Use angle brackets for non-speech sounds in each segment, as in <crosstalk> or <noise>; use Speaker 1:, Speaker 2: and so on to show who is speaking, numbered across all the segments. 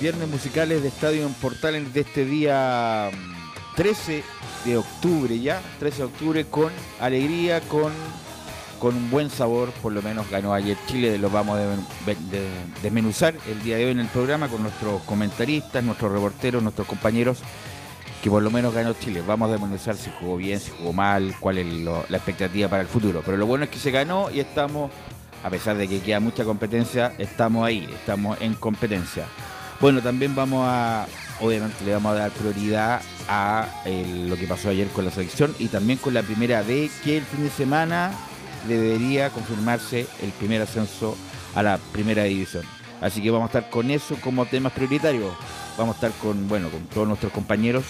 Speaker 1: Viernes musicales de Estadio en Portales de este día 13 mm, de octubre ya, 13 de octubre con alegría, con, con un buen sabor, por lo menos ganó ayer Chile, lo vamos a desmenuzar el día de hoy en el programa con nuestros comentaristas, nuestros reporteros, nuestros compañeros, que por lo menos ganó Chile. Vamos a desmenuzar si jugó bien, si jugó mal, cuál es la expectativa para el futuro. Pero lo bueno es que se ganó y estamos a pesar de que queda mucha competencia, estamos ahí, estamos en competencia. Bueno, también vamos a, obviamente le vamos a dar prioridad a lo que pasó ayer con la selección y también con la primera D, que el fin de semana debería confirmarse el primer ascenso a la primera división. Así que vamos a estar con eso como temas prioritarios. Vamos a estar con, bueno, con todos nuestros compañeros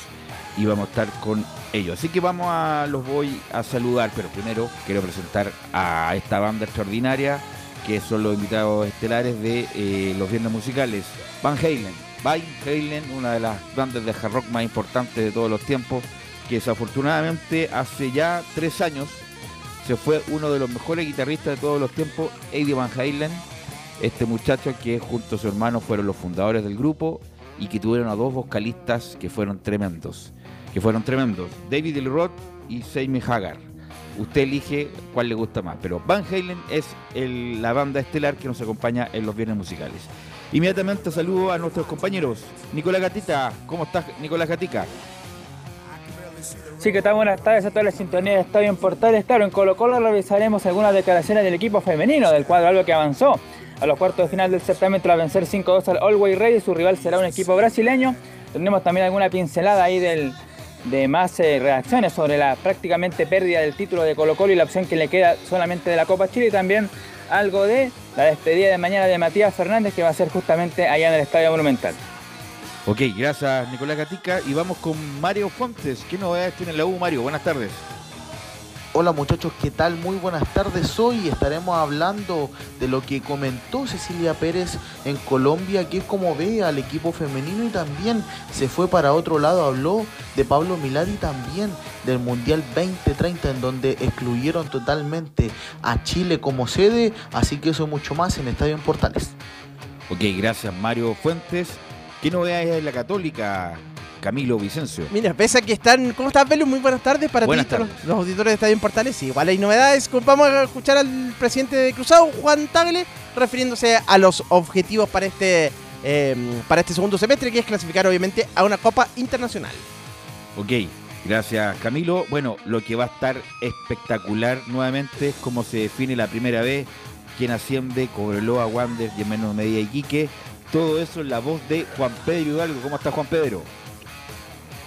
Speaker 1: y vamos a estar con ellos. Así que vamos a, los voy a saludar, pero primero quiero presentar a esta banda extraordinaria que son los invitados estelares de eh, los viernes musicales. Van Halen, Van Halen, una de las bandas de hard rock más importantes de todos los tiempos, que desafortunadamente hace ya tres años se fue uno de los mejores guitarristas de todos los tiempos, Eddie Van Halen, este muchacho que junto a su hermano fueron los fundadores del grupo y que tuvieron a dos vocalistas que fueron tremendos que fueron tremendos. David Roth y Sammy Hagar. Usted elige cuál le gusta más, pero Van Halen es la banda estelar que nos acompaña en los viernes musicales. Inmediatamente saludo a nuestros compañeros. Nicolás Gatita, ¿cómo estás, Nicolás Gatica?
Speaker 2: Sí, que tal? Buenas tardes a toda la sintonía de Estadio en Portales. Claro, en Colo Colo revisaremos algunas declaraciones del equipo femenino del cuadro algo que avanzó a los cuartos de final del certamen tras vencer 5-2 al Always Ready. Su rival será un equipo brasileño. Tendremos también alguna pincelada ahí del de más eh, reacciones sobre la prácticamente pérdida del título de Colo Colo y la opción que le queda solamente de la Copa Chile y también algo de la despedida de mañana de Matías Fernández que va a ser justamente allá en el Estadio Monumental.
Speaker 1: Ok, gracias Nicolás Gatica y vamos con Mario Fuentes. ¿Qué novedades tiene la U, Mario? Buenas tardes.
Speaker 3: Hola muchachos, ¿qué tal? Muy buenas tardes. Hoy estaremos hablando de lo que comentó Cecilia Pérez en Colombia, que es como ve al equipo femenino y también se fue para otro lado. Habló de Pablo Milari también del Mundial 2030, en donde excluyeron totalmente a Chile como sede. Así que eso mucho más en Estadio en Portales.
Speaker 1: Ok, gracias Mario Fuentes. ¿Qué novedades en la Católica, Camilo Vicencio.
Speaker 4: Mira, pese a que están. ¿Cómo estás, Velo? Muy buenas tardes para
Speaker 1: Buenas
Speaker 4: ti, para los, los auditores de Estadio en Portales. Igual hay novedades. Vamos a escuchar al presidente de Cruzado, Juan Tagle, refiriéndose a los objetivos para este, eh, para este segundo semestre, que es clasificar, obviamente, a una Copa Internacional.
Speaker 1: Ok, gracias Camilo. Bueno, lo que va a estar espectacular nuevamente es cómo se define la primera vez, quién asciende, Cobreloa, Wander y en menor medida Iquique. Todo eso en la voz de Juan Pedro Hidalgo. ¿Cómo está Juan Pedro?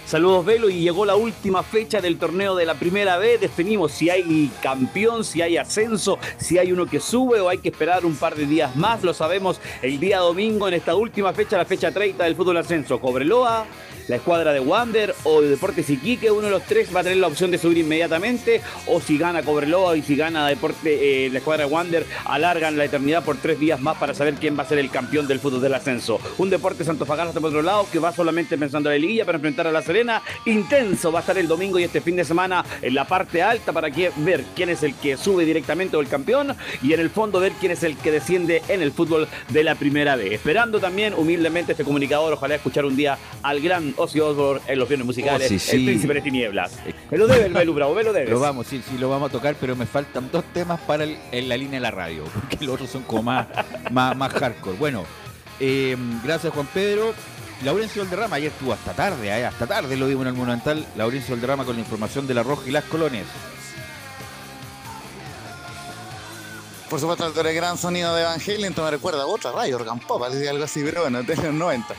Speaker 5: Saludos Velo y llegó la última fecha del torneo de la primera vez. Definimos si hay campeón, si hay ascenso, si hay uno que sube o hay que esperar un par de días más. Lo sabemos el día domingo en esta última fecha, la fecha 30 del fútbol ascenso. Cobreloa, la escuadra de Wander o de Deportes Iquique, uno de los tres va a tener la opción de subir inmediatamente. O si gana Cobreloa y si gana Deporte, eh, la escuadra de Wander, alargan la eternidad por tres días más para saber quién va a ser el campeón del fútbol del ascenso. Un Deporte Santofagasta por otro lado que va solamente pensando en la liguilla para enfrentar a la Serena. Intenso va a estar el domingo y este fin de semana en la parte alta para que, ver quién es el que sube directamente o el campeón y en el fondo ver quién es el que desciende en el fútbol de la primera vez. Esperando también humildemente este comunicador, ojalá escuchar un día al gran Ozzy Osbourne en los viernes musicales,
Speaker 1: Ozzy, sí.
Speaker 5: el príncipe de tinieblas. Me lo debe el Belu Bravo, me lo debes.
Speaker 1: Lo vamos, sí, sí, lo vamos a tocar, pero me faltan dos temas para el- en la línea de la radio, <laughs> porque los otros son como más, más, más hardcore. Bueno, eh, gracias Juan Pedro. Laurencio Valderrama, ayer estuvo hasta tarde, eh, hasta tarde lo vimos en el Monumental. Laurencio Valderrama con la información de la Roja y las Colones.
Speaker 6: Por supuesto, el gran sonido de Evangelion, entonces me recuerda otra radio, Organ Pop, algo así, pero bueno, <laughs> de los 90.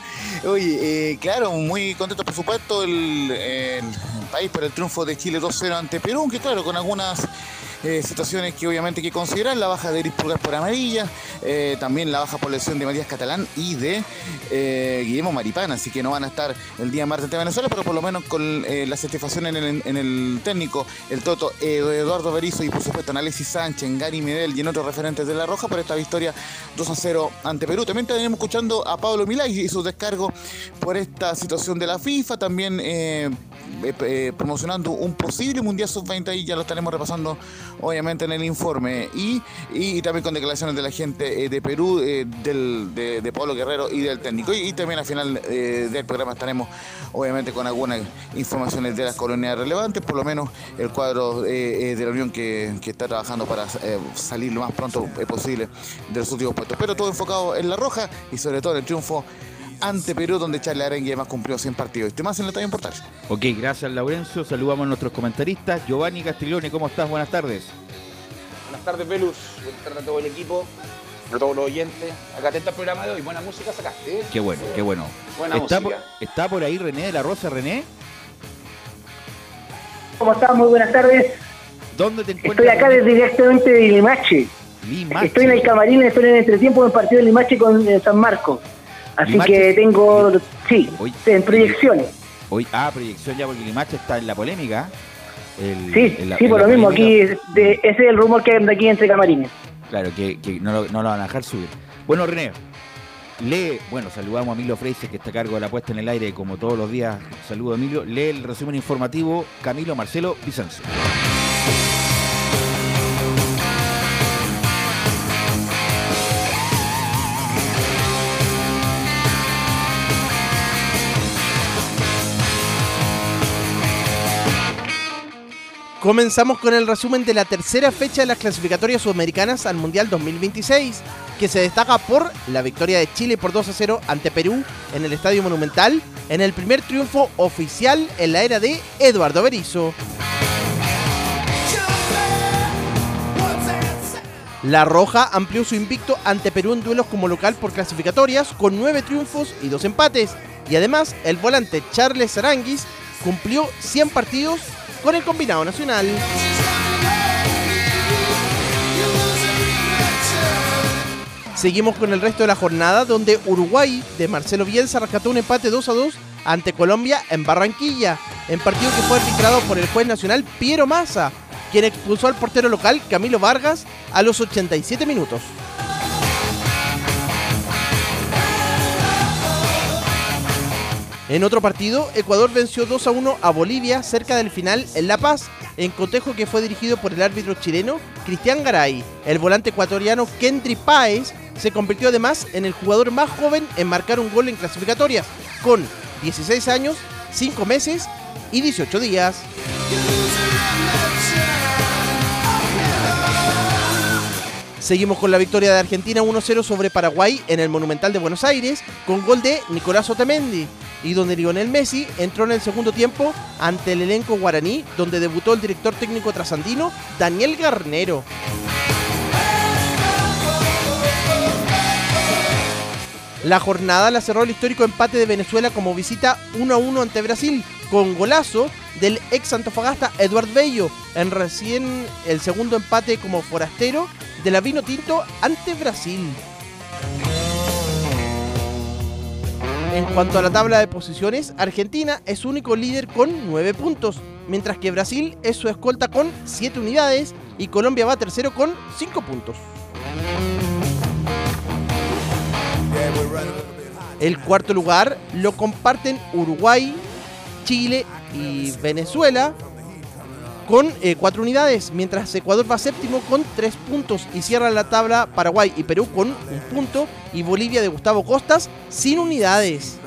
Speaker 6: Oye, eh, claro, muy contento, por supuesto, el, el país por el triunfo de Chile 2-0 ante Perú, aunque claro, con algunas eh, situaciones que obviamente hay que considerar, la baja de Iris Pulgar por amarilla, eh, también la baja por lesión de Matías Catalán y de eh, Guillermo Maripana, así que no van a estar el día martes ante Venezuela, pero por lo menos con la satisfacción en el, técnico, el Toto Eduardo Berizzo y por supuesto en Alexis Sánchez, en Gary Medel y en otros referentes de La Roja por esta victoria 2 a 0 ante Perú. También tenemos escuchando a Pablo Milay y su descargo por esta situación de la FIFA, también promocionando un posible Mundial Sub-20 y ya lo estaremos repasando obviamente en el informe y, y, también con declaraciones de la gente eh, de Perú, eh, del, de, de Pablo Guerrero y del técnico. Y, también al final eh, del programa estaremos obviamente con algunas informaciones de las colonias relevantes, por lo menos el cuadro de la Unión que, que está trabajando para salir lo más pronto posible de los últimos puestos. Pero todo enfocado en la roja y sobre todo en el triunfo ante Perú, donde Charles Arengue además cumplió 100 partidos. Este más en la talla importante.
Speaker 1: Ok, gracias Laurencio. Saludamos a nuestros comentaristas. Giovanni Castiglione, ¿cómo estás? Buenas tardes.
Speaker 7: Buenas tardes, Velus. Buenas tardes a todo el equipo, a todos los oyentes. Acá atento al programa de hoy. Buena música sacaste. ¿eh?
Speaker 1: Qué bueno, qué bueno.
Speaker 7: Buena
Speaker 1: ¿Está por,
Speaker 7: música.
Speaker 1: ¿Está por ahí René de la Rosa, René?
Speaker 8: ¿Cómo estás? Muy buenas tardes.
Speaker 1: ¿Dónde te encuentras?
Speaker 8: Estoy acá desde directamente de Limache.
Speaker 1: Limache.
Speaker 8: Estoy en el camarín, estoy en el entretiempo del partido de Limache con eh, San Marcos. Así
Speaker 1: Limache
Speaker 8: que
Speaker 1: es-
Speaker 8: tengo, sí,
Speaker 1: Hoy-
Speaker 8: en proyecciones.
Speaker 1: Hoy, ah, proyección ya porque Limache está en la polémica. El-
Speaker 8: Sí, por lo mismo, aquí
Speaker 1: polémica.
Speaker 8: de- ese es el rumor que anda aquí entre camarines.
Speaker 1: Claro, que, que no, lo, no lo van a dejar subir. Bueno, René, lee, bueno, saludamos a Emilio Freises, que está a cargo de la puesta en el aire, como todos los días. Saludo a Emilio. Lee el resumen informativo Camilo Marcelo Vicencio.
Speaker 4: Comenzamos con el resumen de la tercera fecha de las clasificatorias sudamericanas al Mundial 2026, que se destaca por la victoria de Chile por 2 a 0 ante Perú en el Estadio Monumental, en el primer triunfo oficial en la era de Eduardo Berizzo. La Roja amplió su invicto ante Perú en duelos como local por clasificatorias con nueve triunfos y dos empates. Y además, el volante Charles Aranguis cumplió 100 partidos con el combinado nacional. Seguimos con el resto de la jornada donde Uruguay de Marcelo Bielsa rescató un empate 2 a 2 ante Colombia en Barranquilla, en partido que fue arbitrado por el juez nacional Piero Massa, quien expulsó al portero local Camilo Vargas a los 87 minutos. En otro partido, Ecuador venció 2 a 1 a Bolivia cerca del final en La Paz, en cotejo que fue dirigido por el árbitro chileno Cristian Garay. El volante ecuatoriano Kendry Páez se convirtió además en el jugador más joven en marcar un gol en clasificatorias. Con 16 años, 5 meses y 18 días. Seguimos con la victoria de Argentina 1-0 sobre Paraguay en el Monumental de Buenos Aires con gol de Nicolás Otamendi y donde Lionel Messi entró en el segundo tiempo ante el elenco guaraní donde debutó el director técnico trasandino Daniel Garnero. La jornada la cerró el histórico empate de Venezuela como visita 1-1 ante Brasil con golazo del ex Antofagasta Eduard Bello en recién el segundo empate como forastero de la Vino Tinto ante Brasil. En cuanto a la tabla de posiciones, Argentina es único líder con 9 puntos, mientras que Brasil es su escolta con 7 unidades y Colombia va tercero con 5 puntos. El cuarto lugar lo comparten Uruguay, Chile y Venezuela con eh, cuatro unidades, mientras Ecuador va séptimo con tres puntos y cierra la tabla Paraguay y Perú con un punto y Bolivia de Gustavo Costas sin unidades.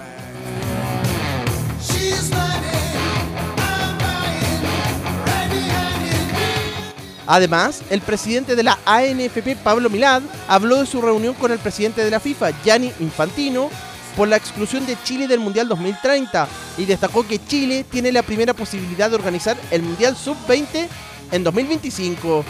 Speaker 4: Además, el presidente de la ANFP, Pablo Milad, habló de su reunión con el presidente de la FIFA, Gianni Infantino, por la exclusión de Chile del Mundial 2030 y destacó que Chile tiene la primera posibilidad de organizar el Mundial Sub-20 en 2025.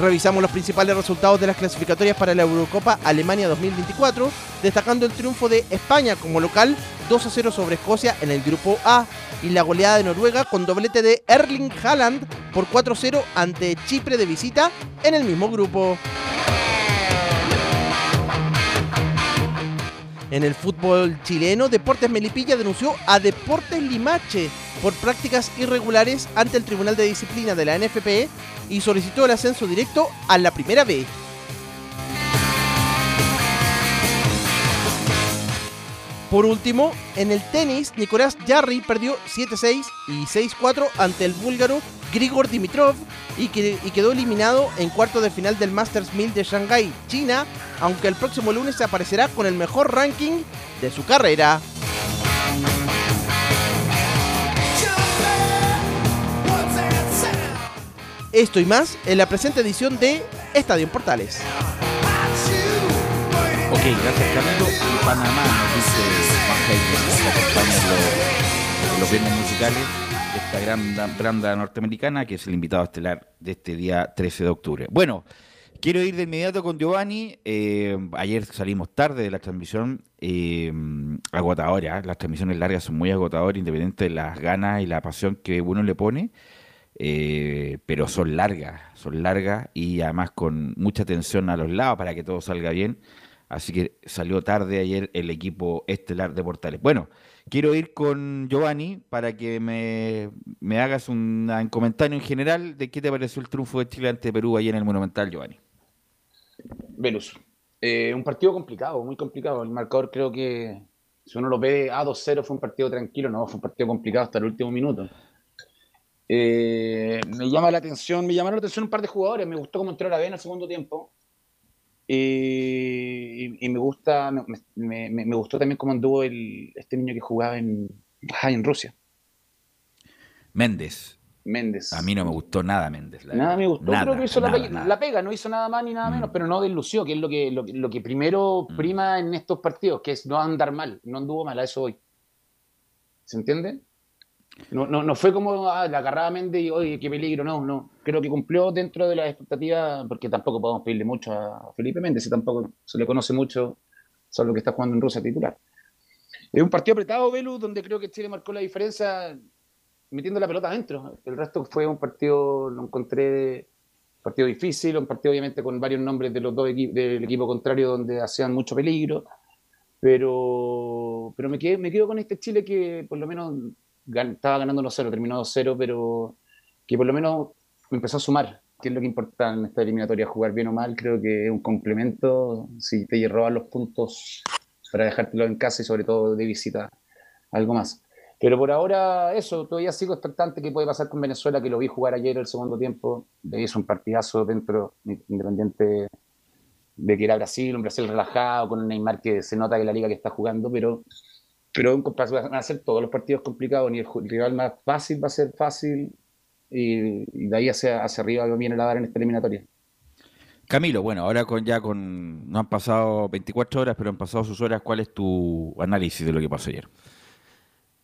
Speaker 4: Revisamos los principales resultados de las clasificatorias para la Eurocopa Alemania 2024, destacando el triunfo de España como local 2 a 0 sobre Escocia en el grupo A y la goleada de Noruega con doblete de Erling Haaland por 4 0 ante Chipre de visita en el mismo grupo. En el fútbol chileno, Deportes Melipilla denunció a Deportes Limache por prácticas irregulares ante el Tribunal de Disciplina de la NFP y solicitó el ascenso directo a la primera B. Por último, en el tenis, Nicolás Jarry perdió 7-6 y 6-4 ante el búlgaro Grigor Dimitrov y, quedó eliminado en cuarto de final del Masters 1000 de Shanghai, China, aunque el próximo lunes se aparecerá con el mejor ranking de su carrera. Esto y más en la presente edición de Estadio Portales.
Speaker 1: Ok, gracias Camilo. Panamá nos dice Juan los, los viernes musicales de esta gran banda norteamericana que es el invitado estelar de este día 13 de octubre. Bueno, quiero ir de inmediato con Giovanni. Eh, ayer salimos tarde de la transmisión, eh, agotadora. Las transmisiones largas son muy agotadoras, independiente de las ganas y la pasión que uno le pone. Eh, pero son largas, son largas y además con mucha atención a los lados para que todo salga bien. Así que salió tarde ayer el equipo estelar de Portales. Bueno, quiero ir con Giovanni para que me, hagas un, comentario en general de qué te pareció el triunfo de Chile ante Perú ayer en el Monumental, Giovanni.
Speaker 7: Venus, eh, un partido complicado, muy complicado. El marcador creo que, si uno lo ve a 2-0, fue un partido tranquilo, no, fue un partido complicado hasta el último minuto. Eh, me llama la atención, me llamaron la atención un par de jugadores, me gustó cómo entró la B en el segundo tiempo. Eh, y, me gusta, me, gustó también cómo anduvo el, este niño que jugaba en, en Rusia.
Speaker 1: Méndez.
Speaker 7: Méndez.
Speaker 1: A mí no me gustó nada Méndez.
Speaker 7: nada me gustó. Creo que hizo la, pega, no hizo nada más ni nada menos, mm. pero no deslució, que es lo que, lo, que primero mm. prima en estos partidos, que es no andar mal, no anduvo mal, a eso hoy. ¿Se entiende? No, no, no fue como ah, la agarraba Méndez y, oye, qué peligro, no, no. Creo que cumplió dentro de las expectativas, porque tampoco podemos pedirle mucho a Felipe Méndez, y tampoco se le conoce mucho, solo que está jugando en Rusia titular. Es un partido apretado, Velu, donde creo que Chile marcó la diferencia metiendo la pelota adentro. El resto fue un partido, lo encontré partido difícil, un partido obviamente con varios nombres de los dos del equipo contrario donde hacían mucho peligro, pero, pero me, quedé, me quedo con este Chile que por lo menos estaba ganando 1-0, terminó 2-0, pero que por lo menos empezó a sumar, que es lo que importa en esta eliminatoria, jugar bien o mal, creo que es un complemento, si te roban los puntos para dejártelo en casa y sobre todo de visita, algo más. Pero por ahora eso, todavía sigo expectante que puede pasar con Venezuela, que lo vi jugar ayer el segundo tiempo, le hizo un partidazo dentro, independiente de que era Brasil, un Brasil relajado, con un Neymar que se nota que la liga que está jugando, pero, pero van a ser todos los partidos complicados, ni el rival más fácil va a ser fácil, y, de ahí hacia, hacia arriba viene la dar en esta eliminatoria.
Speaker 1: Camilo, bueno, ahora con ya con no han pasado 24 horas, pero han pasado sus horas, ¿cuál es tu análisis de lo que pasó ayer?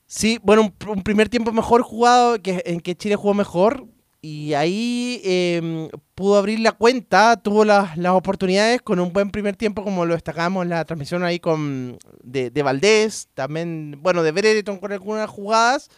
Speaker 4: Sí, bueno, un, primer tiempo mejor jugado, que, en que Chile jugó mejor, y ahí em, pudo abrir la cuenta, tuvo las, oportunidades con un buen primer tiempo, como lo destacamos en la transmisión ahí con de, de Valdés, también, bueno, de Brereton con algunas jugadas.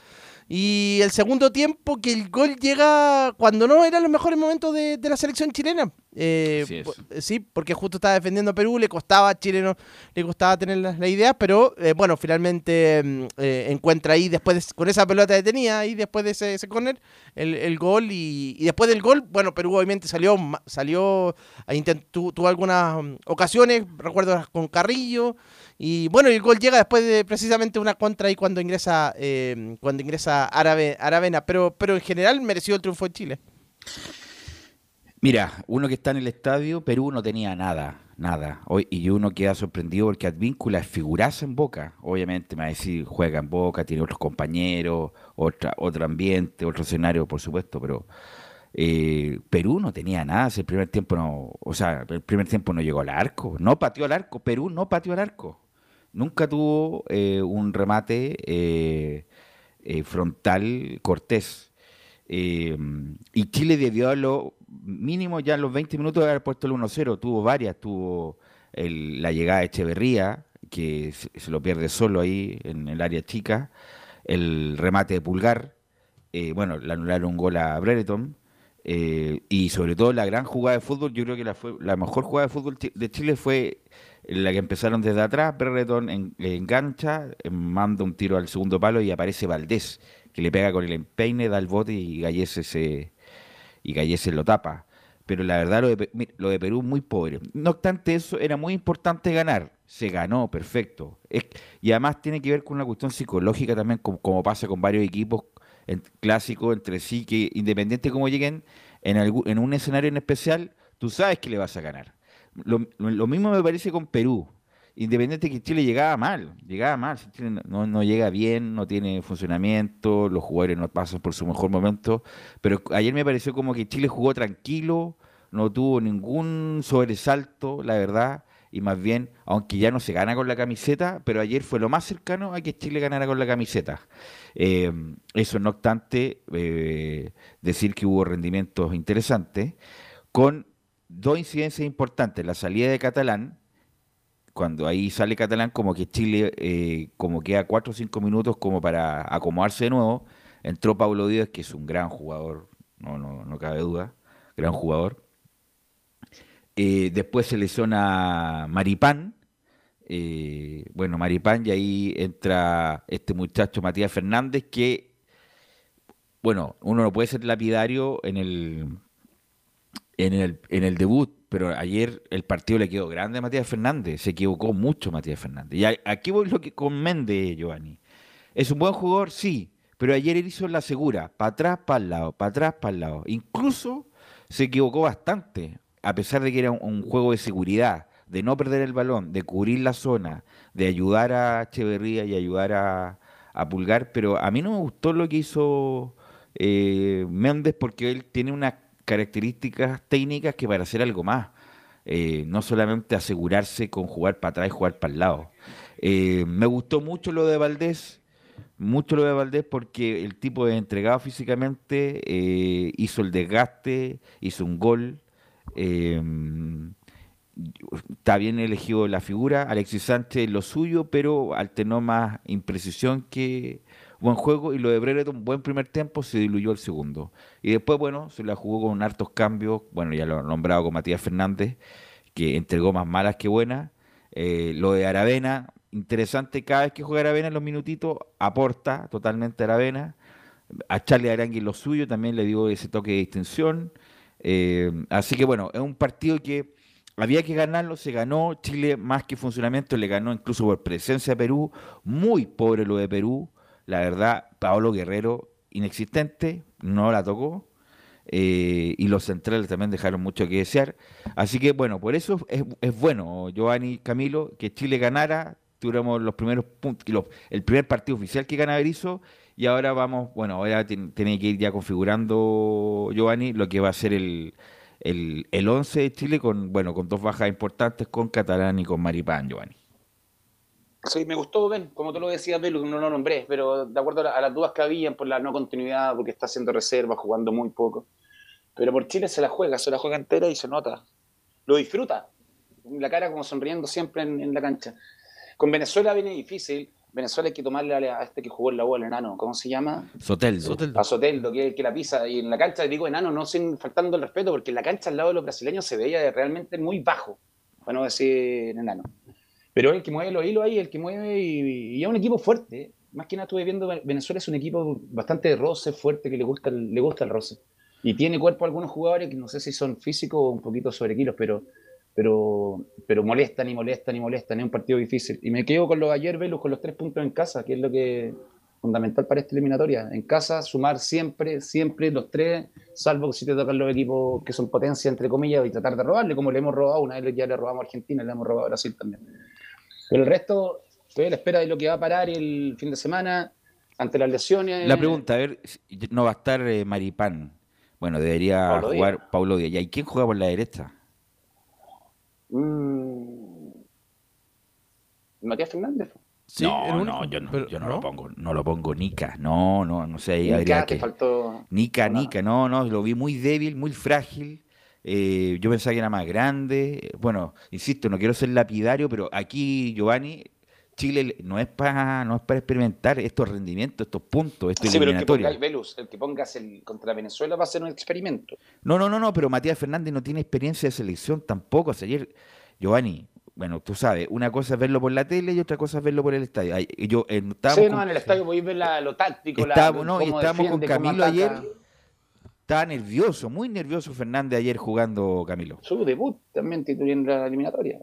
Speaker 4: Y el segundo tiempo que el gol llega cuando no eran los mejores momentos de, la selección chilena. Eh, sí, porque justo estaba defendiendo a Perú, le costaba a Chile, le costaba tener la, idea, pero eh, bueno, finalmente mm, eh, encuentra ahí después con esa pelota detenida, ahí después de ese, ese corner, el, gol y, después del gol, bueno, Perú obviamente salió, salió, tuvo algunas mm, ocasiones, recuerdo con Carrillo. Y bueno, el gol llega después de precisamente una contra ahí cuando ingresa eh, cuando ingresa Aravena, pero, pero en general mereció el triunfo en Chile.
Speaker 1: Mira, uno que está en el estadio, Perú no tenía nada, nada. Hoy, y uno queda sorprendido porque Advíncula es figuraza en Boca. Obviamente me va a decir, juega en Boca, tiene otros compañeros, otra, otro ambiente, otro escenario, por supuesto, pero eh, Perú no tenía nada. El primer tiempo no, o sea, el primer tiempo no llegó al arco, no pateó al arco. Perú no pateó al arco nunca tuvo eh, un remate eh, eh, frontal cortés. y Chile debió a lo mínimo ya en los 20 minutos de haber puesto el 1-0. Tuvo varias, tuvo la llegada de Echeverría, que se, lo pierde solo ahí en el área chica, el remate de Pulgar, bueno, le anularon un gol a Brereton. y sobre todo la gran jugada de fútbol, yo creo que la, fue, la mejor jugada de fútbol de Chile fue la que empezaron desde atrás, Berretón engancha, eh, manda un tiro al segundo palo y aparece Valdés, que le pega con el empeine, da el bote y Gallese se y Gallese lo tapa. Pero la verdad lo de, lo de Perú muy pobre. No obstante eso, era muy importante ganar. Se ganó, perfecto. y además tiene que ver con una cuestión psicológica también, como, pasa con varios equipos clásicos entre sí, que independiente de cómo lleguen, en, en un escenario en especial, tú sabes que le vas a ganar. Lo, mismo me parece con Perú. Independiente que Chile llegaba mal, llegaba mal. Chile no, no, llega bien, no tiene funcionamiento, los jugadores no pasan por su mejor momento. Pero ayer me pareció como que Chile jugó tranquilo, no tuvo ningún sobresalto, la verdad. Y más bien, aunque ya no se gana con la camiseta, pero ayer fue lo más cercano a que Chile ganara con la camiseta. Eh, eso no obstante, eh, decir que hubo rendimientos interesantes, con dos incidencias importantes. La salida de Catalán, cuando ahí sale Catalán, como que Chile, eh, como queda cuatro o cinco minutos como para acomodarse de nuevo, entró Pablo Díaz, que es un gran jugador, no, no, no cabe duda, gran jugador. Eh, después se lesiona Maripán. Eh, bueno, Maripán, y ahí entra este muchacho Matías Fernández, que, bueno, uno no puede ser lapidario en el, en el, en el debut, pero ayer el partido le quedó grande a Matías Fernández. Se equivocó mucho Matías Fernández. Y aquí voy lo que con Méndez, Giovanni. ¿Es un buen jugador? Sí, pero ayer él hizo la segura, para atrás, para el lado, para atrás, para el lado. Incluso se equivocó bastante, a pesar de que era un, juego de seguridad, de no perder el balón, de cubrir la zona, de ayudar a Echeverría y ayudar a, Pulgar, pero a mí no me gustó lo que hizo eh, Méndez porque él tiene una características técnicas que para hacer algo más. Eh, no solamente asegurarse con jugar para atrás y jugar para el lado. Eh, me gustó mucho lo de Valdés, mucho lo de Valdés porque el tipo de entregado físicamente eh, hizo el desgaste, hizo un gol. está bien elegido la figura, Alexis Sánchez lo suyo, pero alternó más imprecisión que, buen juego y lo de Brereton, buen primer tiempo, se diluyó el segundo. Y después, bueno, se la jugó con hartos cambios, bueno, ya lo he nombrado con Matías Fernández, que entregó más malas que buenas. Eh, lo de Aravena, interesante, cada vez que juega Aravena en los minutitos, aporta totalmente Aravena. A Charlie Arangui lo suyo también le dio ese toque de distinción. Eh, así que bueno, es un partido que había que ganarlo, se ganó. Chile, más que funcionamiento, le ganó incluso por presencia de Perú. Muy pobre lo de Perú. La verdad, Paolo Guerrero, inexistente, no la tocó. eh, y los centrales también dejaron mucho que desear. Así que bueno, por eso es, bueno, Giovanni Camilo, que Chile ganara, tuviéramos los primeros puntos, el primer partido oficial que gana Berizzo, y ahora vamos, bueno, ahora tiene que ir ya configurando Giovanni lo que va a ser el, el, el 11 de Chile con, bueno, con dos bajas importantes, con Catalán y con Maripán, Giovanni.
Speaker 7: Sí, me gustó, Ben, como tú lo decías, Belu, que no lo nombré, pero de acuerdo a, la- a las dudas que habían por la no continuidad, porque está haciendo reservas, jugando muy poco. Pero por Chile se la juega, se la juega entera y se nota. Lo disfruta. La cara como sonriendo siempre en, en la cancha. Con Venezuela viene difícil. Venezuela hay que tomarle a, a este que jugó en la el enano, ¿cómo se llama?
Speaker 1: Soteldo.
Speaker 4: Soteldo.
Speaker 7: A Soteldo, que, que la pisa. Y en la cancha, digo enano, no sin faltando el respeto, porque en la cancha al lado de los brasileños se veía realmente muy bajo, para no decir enano. Pero el que mueve los hilos ahí, el que mueve y, es un equipo fuerte. Más que nada estuve viendo, Venezuela es un equipo bastante de roce, fuerte, que le gusta, el- le gusta el roce. Y tiene cuerpo algunos jugadores que no sé si son físicos o un poquito sobre kilos, pero, pero, pero molestan y molestan y molestan. Es un partido difícil. Y me quedo con lo de ayer, Velus, con los tres puntos en casa, que es lo que fundamental para esta eliminatoria. En casa, sumar siempre, siempre los tres, salvo si te tocan los equipos que son potencia, entre comillas, y tratar de robarle, como le hemos robado, una vez ya le robamos a Argentina, le hemos robado a Brasil también. Pero el resto, estoy a la espera de lo que va a parar el fin de semana ante las lesiones.
Speaker 1: La pregunta, a ver, no va a estar eh, Maripán. Bueno, debería jugar
Speaker 7: Díaz.
Speaker 1: Paulo Díaz. ¿Y quién juega por la derecha?
Speaker 7: Mm, Matías Fernández.
Speaker 4: Sí,
Speaker 1: no, no, yo no,
Speaker 4: Pero-
Speaker 1: yo no,
Speaker 4: ¿no?
Speaker 1: lo pongo, no lo pongo Nica, no, no, no sé,
Speaker 7: Nica,
Speaker 1: habría que...
Speaker 7: faltó.
Speaker 1: Nica. Nica, no, no, lo vi muy débil, muy frágil. Eh, yo pensaba que era más grande. Bueno, insisto, no quiero ser lapidario, pero aquí, Giovanni, Chile le- no es para no es para experimentar estos rendimientos, estos puntos, estos
Speaker 7: Sí, pero el que Velus, el que pongas el, contra Venezuela va a ser un experimento.
Speaker 1: No, no, no, no, pero Matías Fernández no tiene experiencia de selección tampoco. O sea, ayer, Giovanni, bueno, tú sabes, una cosa es verlo por la tele y otra cosa es verlo por el estadio. Yo, eh,
Speaker 7: Sí,
Speaker 1: con-
Speaker 7: no, en el estadio podéis ver la- lo táctico, la-
Speaker 1: estábamos, no, y estábamos con
Speaker 7: defiende, cómo
Speaker 1: Camilo ayer. Estaba nervioso, muy nervioso Fernández ayer jugando Camilo.
Speaker 7: Su debut también tituló en la eliminatoria.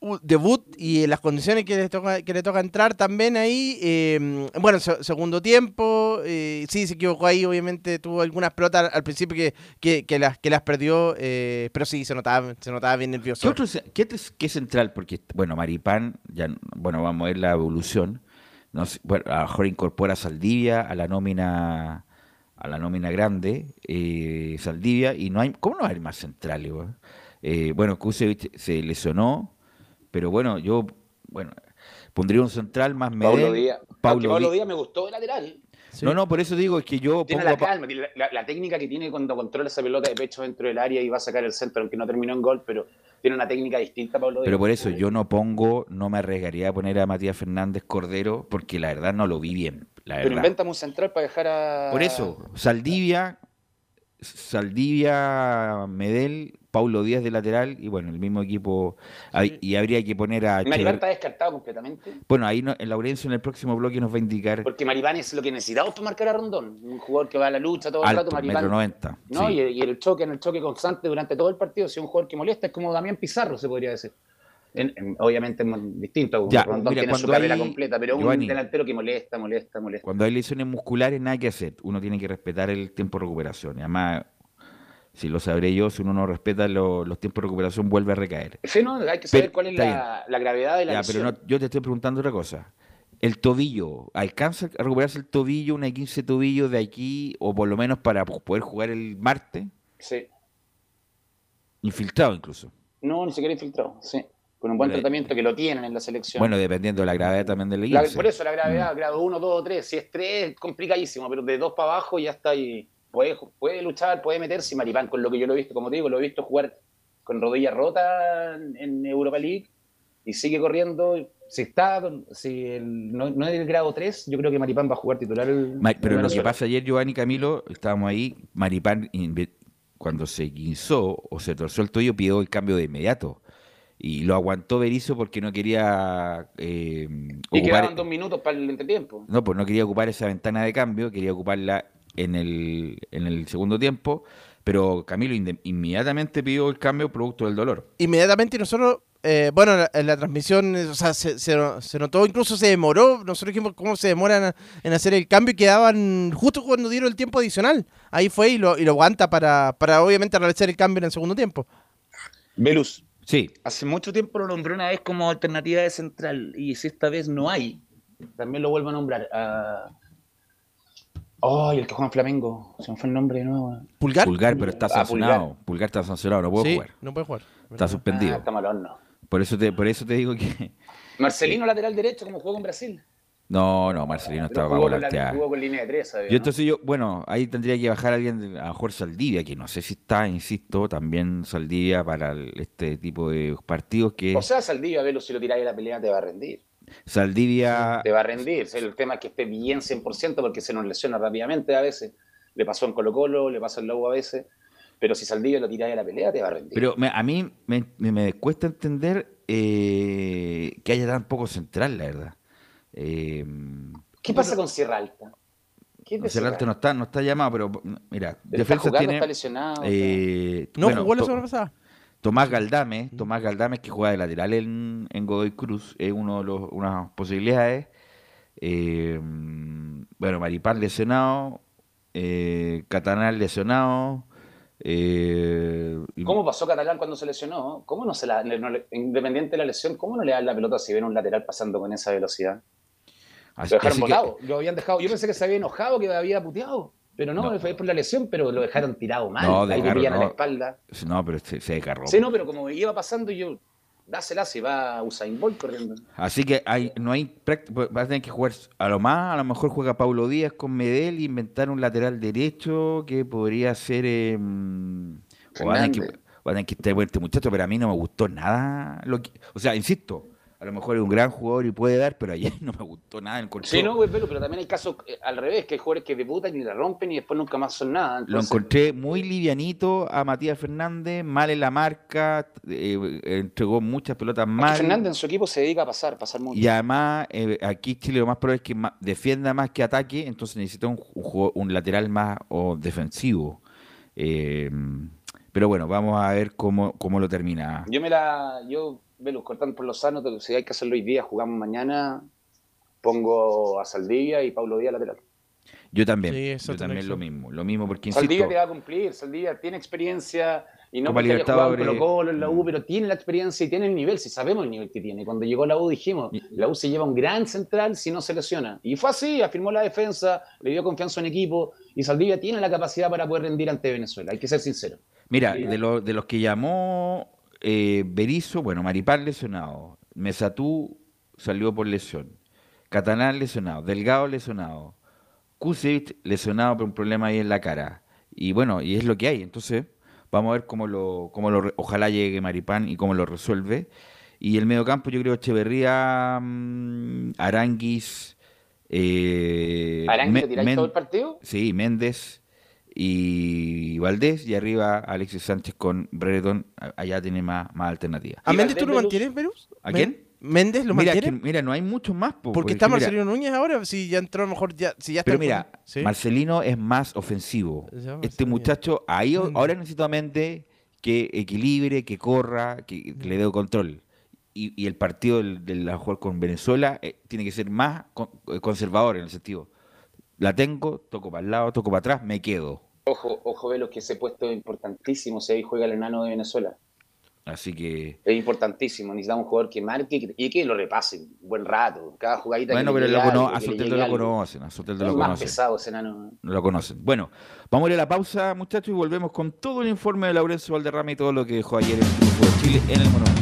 Speaker 4: uh, debut y en las condiciones que le toca, que le toca entrar también ahí. eh, bueno, se- segundo tiempo, eh, sí, se equivocó ahí, obviamente tuvo algunas pelotas al principio que, que, que las, que las perdió, eh, pero sí, se notaba, se notaba bien
Speaker 1: ¿Qué
Speaker 4: nervioso.
Speaker 1: otro, qué, otro- qué central? Porque, bueno, Maripán, ya, bueno, vamos a ver la evolución. No sé, bueno, a lo mejor incorpora a Saldivia a la nómina a la nómina grande, eh, Saldivia, y no hay, ¿cómo no hay más centrales? Eh, bueno, Kusevich se lesionó, pero bueno, yo, bueno, pondría un central más
Speaker 7: Pablo
Speaker 1: Medel,
Speaker 7: Díaz. Pablo
Speaker 1: Díaz.
Speaker 7: Me gustó de lateral.
Speaker 4: Sí.
Speaker 1: No, no, por eso digo, es que yo
Speaker 7: Tiene
Speaker 1: pongo
Speaker 7: la calma, tiene la, la- la técnica que tiene cuando controla esa pelota de pecho dentro del área y va a sacar el centro, aunque no terminó en gol, pero tiene una técnica distinta, Pablo Díaz.
Speaker 1: Pero por eso yo no pongo, no me arriesgaría a poner a Matías Fernández Cordero, porque la verdad no lo vi bien, la
Speaker 7: Pero invéntame un central para dejar a.
Speaker 1: Por eso, Saldivia, Saldivia, Medel, Paulo Díaz de lateral y bueno, el mismo equipo. Y habría que poner a
Speaker 7: Maripán está descartado completamente.
Speaker 1: Bueno, ahí no, en Laurencio en el próximo bloque nos va a indicar
Speaker 7: Porque Maripán es lo que necesitamos para marcar a Rondón. Un jugador que va a la lucha todo el rato,
Speaker 1: alto,
Speaker 7: Maripán.
Speaker 1: metro 90.
Speaker 7: No,
Speaker 1: sí.
Speaker 7: y, y el choque, en el choque constante durante todo el partido, si es un jugador que molesta, es como Damián Pizarro, se podría decir. En- en- obviamente es distinto,
Speaker 1: Ya,
Speaker 7: Rondón
Speaker 1: mira,
Speaker 7: tiene su carrera
Speaker 1: hay-
Speaker 7: completa, pero
Speaker 1: Giovanni.
Speaker 7: un delantero que molesta, molesta, molesta.
Speaker 1: Cuando hay lesiones musculares, nada que hacer. Uno tiene que respetar el tiempo de recuperación. Y además, si lo sabré yo, si uno no respeta lo- los tiempos de recuperación, vuelve a recaer.
Speaker 7: Sí, no, hay que saber
Speaker 1: Pero-
Speaker 7: cuál es la, la gravedad de la
Speaker 1: Ya,
Speaker 7: lesión.
Speaker 1: pero no, yo te estoy preguntando otra cosa. El tobillo, ¿alcanza a recuperarse el tobillo, una 15 tobillo de aquí, o por lo menos para poder jugar el martes?
Speaker 7: Sí.
Speaker 1: Infiltrado incluso.
Speaker 7: No, ni siquiera infiltrado, sí. Con un buen
Speaker 1: Pero-
Speaker 7: tratamiento que lo tienen en la selección.
Speaker 1: Bueno, dependiendo de la gravedad también del
Speaker 7: La-
Speaker 1: guince.
Speaker 7: por eso la gravedad,
Speaker 1: Mm.
Speaker 7: grado 1, 2 3. Si es 3, complicadísimo, pero de 2 para abajo ya está ahí. Puede, puede luchar, puede meterse. Maripán, con lo que yo lo he visto, como te digo, lo he visto jugar con rodilla rota en, Europa League y sigue corriendo. Si está, si el- no, no es el grado 3, yo creo que Maripán va a jugar titular. el-
Speaker 1: Ma- pero
Speaker 7: el
Speaker 1: lo que pasa ayer, Giovanni Camilo, estábamos ahí, Maripán, cuando se guinzó o se torció el tobillo, pidió el cambio de inmediato. Y lo aguantó Berizzo porque no quería eh,
Speaker 7: Y
Speaker 1: ocupar-
Speaker 7: quedaban dos minutos para el entretiempo.
Speaker 1: No, pues no quería ocupar esa ventana de cambio, quería ocuparla en el, en el segundo tiempo, pero Camilo inmediatamente pidió el cambio producto del dolor.
Speaker 4: Inmediatamente nosotros Eh, bueno, la- en la transmisión, o sea, se, se- se notó, incluso se demoró. Nosotros dijimos cómo se demoran en hacer el cambio y quedaban justo cuando dieron el tiempo adicional. Ahí fue y lo, y lo aguanta para, para obviamente realizar el cambio en el segundo tiempo.
Speaker 7: Velus,
Speaker 1: Sí,
Speaker 7: hace mucho tiempo lo nombré una vez como alternativa de central y si esta vez no hay, también lo vuelvo a nombrar. Ah, Ay, el que juega en Flamengo, se me fue el nombre de nuevo.
Speaker 4: Pulgar.
Speaker 1: Pulgar, pero está
Speaker 7: Ah,
Speaker 1: sancionado. Pulgar. está sancionado, no puede
Speaker 4: sí,
Speaker 1: jugar.
Speaker 4: no puede jugar.
Speaker 1: Está suspendido.
Speaker 7: Ah, está mal horno.
Speaker 1: Por eso te, por eso te digo que.
Speaker 7: Marcelino <laughs> lateral derecho, como jugó en Brasil.
Speaker 1: No, no, Marcelino estaba
Speaker 7: la-
Speaker 1: volantear.
Speaker 7: con línea de tres.
Speaker 1: Yo entonces yo, bueno, ahí tendría que bajar alguien, de- a lo mejor Saldivia, que no sé si está, insisto, también Saldivia para el- este tipo de partidos que
Speaker 7: O sea, Saldivia, Velo, si lo tiráis a la pelea te va a rendir.
Speaker 1: Saldivia,
Speaker 7: Te va a rendir. El tema es que esté bien 100% porque se nos lesiona rápidamente a veces. Le pasó en Colo Colo, le pasa en Lobo a veces. Pero si Saldivia lo tiráis a la pelea te va a rendir.
Speaker 1: pero me- a mí me, me- me cuesta entender eh, que haya tan poco central, la verdad. Eh,
Speaker 7: ¿Qué pasa con Sierra Alta? ¿Qué es de
Speaker 1: Sierra Alta no está, no está llamado, pero mira,
Speaker 7: Pero está
Speaker 1: defensa
Speaker 7: jugando,
Speaker 1: tiene
Speaker 7: está lesionado.
Speaker 1: eh,
Speaker 4: No
Speaker 1: bueno,
Speaker 4: jugó la
Speaker 1: to-
Speaker 4: semana pasada.
Speaker 1: Tomás Galdame, Tomás Galdame que juega de lateral en, en Godoy Cruz, es uno de los, unas posibilidades. Eh, bueno, Maripán lesionado, eh, Catanal lesionado. eh,
Speaker 7: ¿Cómo pasó Catalán cuando se lesionó? ¿Cómo no se la, no independiente de la lesión, cómo no le dan la pelota si ven un lateral pasando con esa velocidad?
Speaker 1: Así-
Speaker 7: Lo dejaron
Speaker 1: así que-
Speaker 7: volado, lo habían dejado. Yo pensé que se había enojado, que había puteado. Pero no,
Speaker 1: No.
Speaker 7: fue por la lesión, pero lo dejaron tirado mal.
Speaker 1: No,
Speaker 7: Ahí le pillan a la
Speaker 1: no.
Speaker 7: espalda.
Speaker 1: no, pero se, se.
Speaker 7: Sí, no, pero como iba pasando, yo, dásela si va Usain Bolt corriendo.
Speaker 1: Así que hay, no hay práct- va a tener que jugar a lo más, a lo mejor juega Paulo Díaz con Medel inventar un lateral derecho que podría ser eh, mm, o va a tener que,
Speaker 7: Fernández.
Speaker 1: va a tener que estar bueno este muchacho, pero a mí no me gustó nada lo que, o sea, insisto, a lo mejor es un gran jugador y puede dar, pero ayer <laughs> no me gustó nada el
Speaker 7: Sí, no, güey, pero, pero también hay casos eh, al revés, que hay jugadores que debutan y la rompen y después nunca más son nada.
Speaker 1: Lo encontré muy livianito a Matías Fernández, mal en la marca, eh, entregó muchas pelotas mal.
Speaker 7: Fernández en su equipo se dedica a pasar, pasar mucho.
Speaker 1: Y además, eh, aquí Chile lo más probable es que defienda más que ataque, entonces necesita un, un juego- un lateral más o defensivo. Eh, pero bueno, vamos a ver cómo, cómo lo termina.
Speaker 7: Yo me la. Yo, Velus, cortando por los sanos, si hay que hacerlo hoy día, jugamos mañana, pongo a Saldivia y Pablo Díaz lateral.
Speaker 1: Yo también,
Speaker 4: Sí,
Speaker 1: yo
Speaker 4: eso
Speaker 1: también lo mismo, lo mismo porque
Speaker 7: Saldivia
Speaker 1: insisto,
Speaker 7: te va a cumplir, Saldivia tiene experiencia y no porque haya jugado en. Colo Colo, en la U, pero tiene la experiencia y tiene el nivel, si sabemos el nivel que tiene. Cuando llegó la U dijimos, la U se lleva un gran central si no se lesiona. Y fue así, afirmó la defensa, le dio confianza en equipo y Saldivia tiene la capacidad para poder rendir ante Venezuela, hay que ser sincero.
Speaker 1: mira, de, lo- de los que llamó eh, Berizzo, bueno, Maripán lesionado, Mesatú salió por lesión, Catanal lesionado, Delgado lesionado, Kusevich lesionado por un problema ahí en la cara. Y bueno, y es lo que hay. Entonces, vamos a ver cómo lo, cómo lo ojalá llegue Maripán y cómo lo resuelve. Y el mediocampo, yo creo Echeverría, mm, Aranguis, eh,
Speaker 7: ¿Arangui
Speaker 1: Me-
Speaker 7: lo tiráis todo el partido?
Speaker 1: Sí, Méndez y Valdés. Y arriba Alexis Sánchez con Brereton. A- Allá tiene más, más alternativas.
Speaker 4: ¿A
Speaker 7: ¿Y
Speaker 4: Méndez tú lo mantienes, Verus?
Speaker 1: ¿A quién?
Speaker 4: ¿Méndez lo
Speaker 1: Mira,
Speaker 4: mantiene?
Speaker 1: que- mira, no hay muchos más. po,
Speaker 4: Porque está
Speaker 1: mira,
Speaker 4: Marcelino Núñez ahora, si ya entró a lo mejor, ya, si ya está
Speaker 1: Pero mira,
Speaker 4: Sí.
Speaker 1: Marcelino es más ofensivo. Este muchacho, ahí
Speaker 4: Mm.
Speaker 1: ahora necesita mente que equilibre, que corra, que, que le dé control. Y, y el partido del, del a jugar con Venezuela eh, tiene que ser más con- eh, conservador en el sentido. La tengo, toco para el lado, toco para atrás, me quedo.
Speaker 7: Ojo, ojo, Velos, que ese puesto es importantísimo si ahí juega el enano de Venezuela.
Speaker 1: Así que.
Speaker 7: Es importantísimo. Necesitamos un jugador que marque y que- lo repase un buen rato. Cada jugadita
Speaker 1: Bueno,
Speaker 7: que
Speaker 1: pero lo cono- a Soteldo lo
Speaker 7: algo.
Speaker 1: conocen, a Soteldo lo
Speaker 7: más
Speaker 1: conocen.
Speaker 7: pesado ese enano.
Speaker 1: No lo conocen. Bueno, vamos a ir a la pausa, muchachos, y volvemos con todo el informe de Laurencio Valderrama y todo lo que dejó ayer el Triunfo de Chile en el Monumental.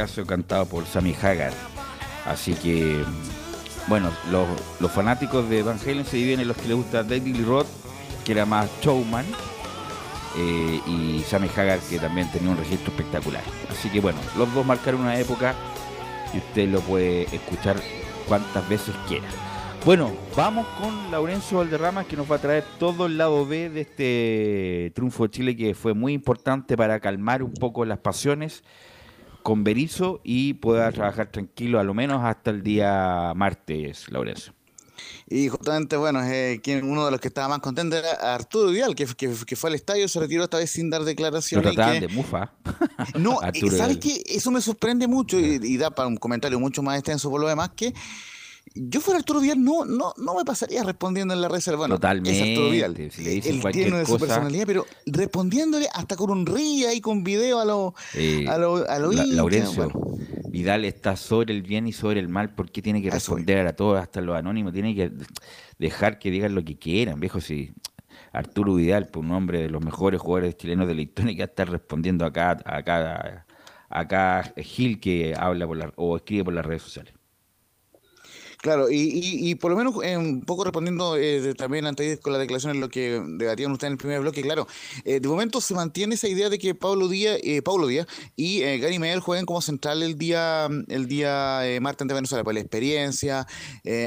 Speaker 1: Caso cantado por Sammy Hagar. Así que, bueno, los, los fanáticos de Van Halen se dividen en los que les gusta David Lee Roth, que era más showman, eh, y Sammy Hagar, que también tenía un registro espectacular. Así que, bueno, los dos marcaron una época y usted lo puede escuchar cuantas veces quiera. Bueno, vamos con Laurencio Valderrama que nos va a traer todo el lado B de este triunfo de Chile que fue muy importante para calmar un poco las pasiones con Berizzo y pueda trabajar tranquilo a lo menos hasta el día martes, Laurencio.
Speaker 6: Y justamente, bueno, eh, quien, uno de los que estaba más contento era Arturo Vidal, que, que, que fue al estadio, se retiró esta vez sin dar
Speaker 1: Lo
Speaker 6: declaraciones.
Speaker 1: trataban
Speaker 6: que-
Speaker 1: de mufa. <laughs>
Speaker 6: No, <laughs> ¿sabes qué? Eso me sorprende mucho y, y da para un comentario mucho más extenso por lo demás que yo fuera Arturo Vidal no, no, no me pasaría respondiendo en la reserva. Bueno, es Arturo Vidal.
Speaker 1: Totalmente. Si le dicen
Speaker 6: el
Speaker 1: cualquier
Speaker 6: tierno de su
Speaker 1: cosa,
Speaker 6: personalidad, pero respondiéndole hasta con un río y con video a los
Speaker 1: eh,
Speaker 6: a lo, a lo
Speaker 1: La- Laurencio,
Speaker 6: bueno.
Speaker 1: Vidal está sobre el bien y sobre el mal porque tiene que responder a todos, hasta los anónimos, tiene que dejar que digan lo que quieran, viejo, si Arturo Vidal, por un hombre de los mejores jugadores chilenos de la historia, que estar respondiendo acá, acá, acá Gil que habla por la, o escribe por las redes sociales.
Speaker 6: Claro, y, y, por lo menos eh, un poco respondiendo eh, también antes con la declaración en lo que debatían ustedes en el primer bloque, claro, eh, de momento se mantiene esa idea de que Pablo Díaz, eh, Pablo Díaz y eh, Gary Medel jueguen como central el día el día martes ante Venezuela, por la experiencia,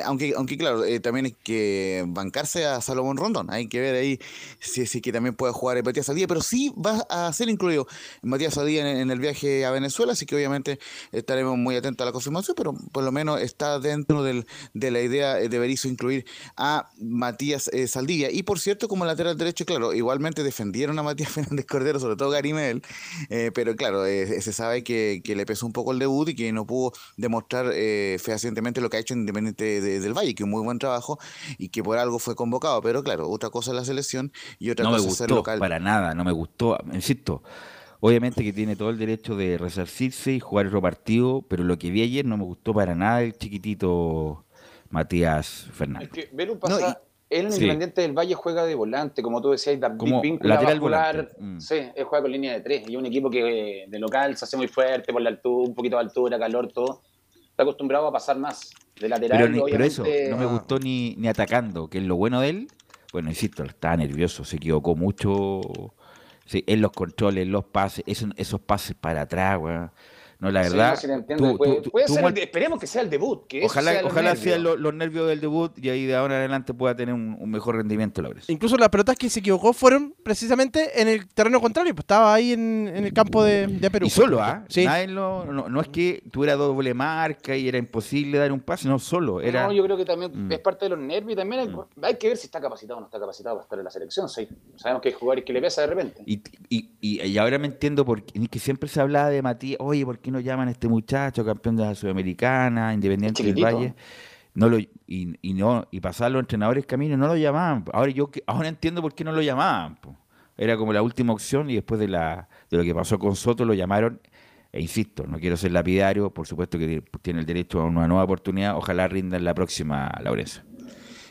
Speaker 6: aunque aunque claro, también hay que bancarse a Salomón Rondón, hay que ver ahí si, si que también puede jugar Matías Sadía, pero sí va a ser incluido Matías Sadía en el viaje a Venezuela, así que obviamente estaremos muy atentos a la confirmación, pero por lo menos está dentro del, de la idea eh, de Berizzo incluir a Matías eh, Saldivia. Y por cierto, como lateral derecho, claro, igualmente defendieron a Matías <laughs> Fernández Cordero, sobre todo Gary Medel, eh, pero claro, eh, se sabe que, que le pesó un poco el debut y que no pudo demostrar eh, fehacientemente lo que ha hecho en Independiente de- del Valle, que un muy buen trabajo y que por algo fue convocado. Pero claro, otra cosa es la selección y otra
Speaker 1: no
Speaker 6: cosa es ser
Speaker 1: gustó
Speaker 6: local.
Speaker 1: para nada, no me gustó, insisto. Obviamente que tiene todo el derecho de resarcirse y jugar otro partido, pero lo que vi ayer no me gustó para nada el chiquitito Matías Fernández.
Speaker 7: Es que él en
Speaker 1: Sí.
Speaker 7: Independiente del Valle juega de volante, como tú decías, David
Speaker 1: Como
Speaker 7: Víncula
Speaker 1: lateral
Speaker 7: jugar,
Speaker 1: mm.
Speaker 7: sí, él juega con línea de tres, y un equipo que de local se hace muy fuerte por la altura, un poquito de altura, calor, todo, está acostumbrado a pasar más de lateral,
Speaker 1: Pero, ni- pero eso, no me gustó ni, ni atacando, que es lo bueno de él. Bueno, insisto, estaba nervioso, se equivocó mucho sí, en los controles, los pases, esos, esos pases para atrás, weón. No, la verdad.
Speaker 7: no, sí te entiendo.
Speaker 1: tú-
Speaker 7: puede
Speaker 1: tú-
Speaker 7: puede
Speaker 1: tú
Speaker 7: ser
Speaker 1: muer-
Speaker 7: el de- esperemos que sea el debut. Que
Speaker 1: ojalá
Speaker 7: sea los
Speaker 1: ojalá
Speaker 7: nervios.
Speaker 1: sean los, los nervios del debut y ahí de ahora en adelante pueda tener un, un mejor rendimiento Laurencio.
Speaker 4: Incluso las pelotas que se equivocó fueron precisamente en el terreno contrario, pues estaba ahí en, en el campo de, de Perú.
Speaker 1: Y solo, ¿ah?
Speaker 4: Sí.
Speaker 1: Nadie lo- no, no es que tuviera doble marca y era imposible dar un pase, no, solo. Era,
Speaker 7: No, yo creo que también
Speaker 1: Mm.
Speaker 7: es parte de los nervios y también hay, hay que ver si está capacitado o no está capacitado para estar en la selección. sí. Sabemos que hay jugadores que le pesa de repente.
Speaker 1: Y, y, y, y ahora me entiendo por qué, que siempre se hablaba de Matías, oye, ¿por qué no llaman a este muchacho campeón de la Sudamericana, independiente del. Valle? No lo, y, y no, y pasaban los entrenadores camino, no lo llamaban. Ahora yo que- ahora entiendo por qué no lo llamaban. po. Era como la última opción y después de la de lo que pasó con Soto lo llamaron. E insisto, no quiero ser lapidario, por supuesto que tiene- tiene el derecho a una nueva oportunidad, ojalá rinda en la próxima, Laurencio.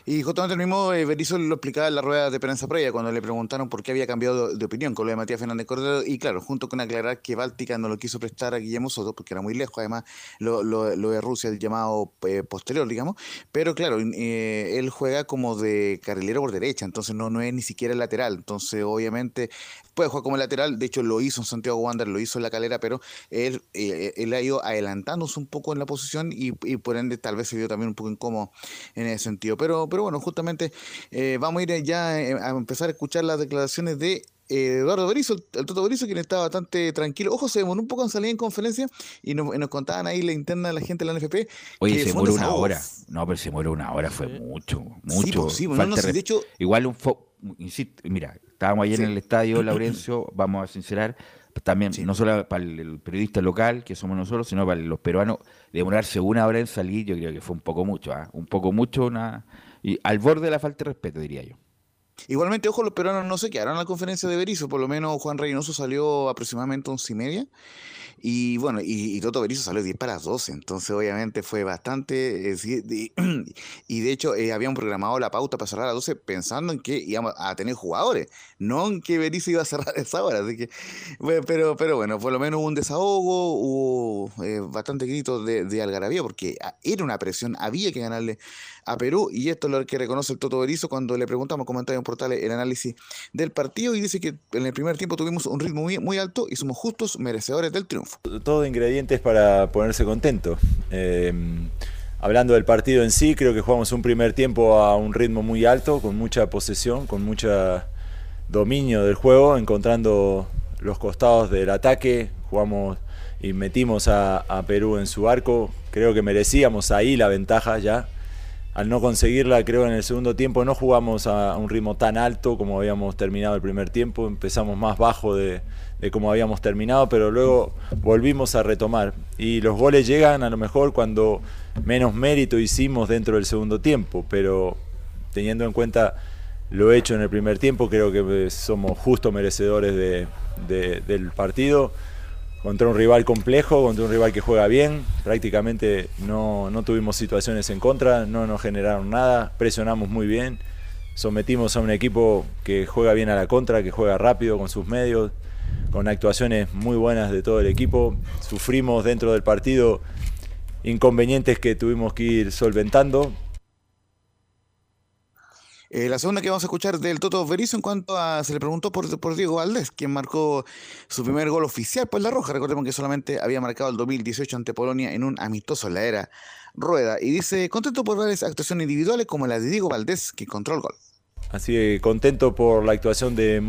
Speaker 6: Y justamente lo mismo eh, Berizzo lo explicaba en la rueda de prensa previa cuando le preguntaron por qué había cambiado de, opinión con lo de Matías Fernández Cordero. Y claro, junto con aclarar que Báltica no lo quiso prestar a Guillermo Soto porque era muy lejos, además lo, lo- de Rusia, el llamado eh, posterior, digamos. Pero claro, eh, él juega como de carrilero por derecha, entonces no, no es ni siquiera el lateral. Entonces, obviamente, puede jugar como lateral. De hecho, lo hizo en Santiago Wander, lo hizo en la calera, pero él, eh, él ha ido adelantándose un poco en la posición y, y por ende tal vez se vio también un poco incómodo en ese sentido. Pero, pero bueno, justamente eh, vamos a ir ya eh, a empezar a escuchar las declaraciones de Eduardo Berizzo, el, Toto Berizzo, quien está bastante tranquilo. Ojo, se demoró un poco en salir en conferencia y nos, contaban ahí la interna de la gente de la NFP.
Speaker 1: Oye,
Speaker 6: que
Speaker 1: se muere una hora. No, pero se muere una hora, fue mucho, mucho.
Speaker 6: pues, sí, pues, no, no, sí,
Speaker 1: de
Speaker 6: hecho-
Speaker 1: Igual un fo- insisto, mira, estábamos ayer
Speaker 6: Sí.
Speaker 1: en el estadio, <clears throat> Laurencio, vamos a sincerar, también, no solo para el, el periodista local, que somos nosotros, sino para los peruanos, demorarse una hora en salir, yo creo que fue un poco mucho, ¿ah? un poco mucho, una y al borde de la falta de respeto, diría yo.
Speaker 6: Igualmente, ojo, los peruanos no se quedaron en la conferencia de Berizzo, por lo menos Juan Reynoso salió aproximadamente once y media. Y bueno, y, y Toto Berizzo salió 10 para las 12, entonces obviamente fue bastante... eh, <clears throat> y de hecho eh, habían programado la pauta para cerrar a las 12 pensando en que íbamos a tener jugadores, no en que Berizzo iba a cerrar <laughs> esa hora. Así que, bueno, pero, pero bueno, por lo menos hubo un desahogo, hubo eh, bastante gritos de, de algarabía, porque era una presión, había que ganarle a Perú, y esto es lo que reconoce el Toto Berizzo cuando le preguntamos, comentaba en portales, el análisis del partido, y dice que en el primer tiempo tuvimos un ritmo muy, alto y somos justos merecedores del triunfo.
Speaker 9: todo ingredientes para ponerse contento. Eh, hablando del partido en sí, creo que jugamos un primer tiempo a un ritmo muy alto, con mucha posesión, con mucho dominio del juego, encontrando los costados del ataque, jugamos y metimos a Perú en su arco, creo que merecíamos ahí la ventaja ya. Al no conseguirla, creo en el segundo tiempo no jugamos a un ritmo tan alto como habíamos terminado el primer tiempo, empezamos más bajo de, como habíamos terminado, pero luego volvimos a retomar. Y los goles llegan a lo mejor cuando menos mérito hicimos dentro del segundo tiempo, pero teniendo en cuenta lo hecho en el primer tiempo, creo que somos justo merecedores de- del partido contra un rival complejo, contra un rival que juega bien. Prácticamente no, no tuvimos situaciones en contra, no nos generaron nada, presionamos muy bien, sometimos a un equipo que juega bien a la contra, que juega rápido con sus medios, con actuaciones muy buenas de todo el equipo. Sufrimos dentro del partido inconvenientes que tuvimos que ir solventando,
Speaker 6: Eh, la segunda que vamos a escuchar del Toto Berizzo en cuanto a, se le preguntó por, por Diego Valdés, quien marcó su primer gol oficial por la Roja. Recordemos que solamente había marcado el 2018 ante Polonia en un amistoso en la era Rueda. Y dice, contento por varias actuaciones individuales como la de Diego Valdés, que encontró el gol.
Speaker 9: Así que contento por la actuación de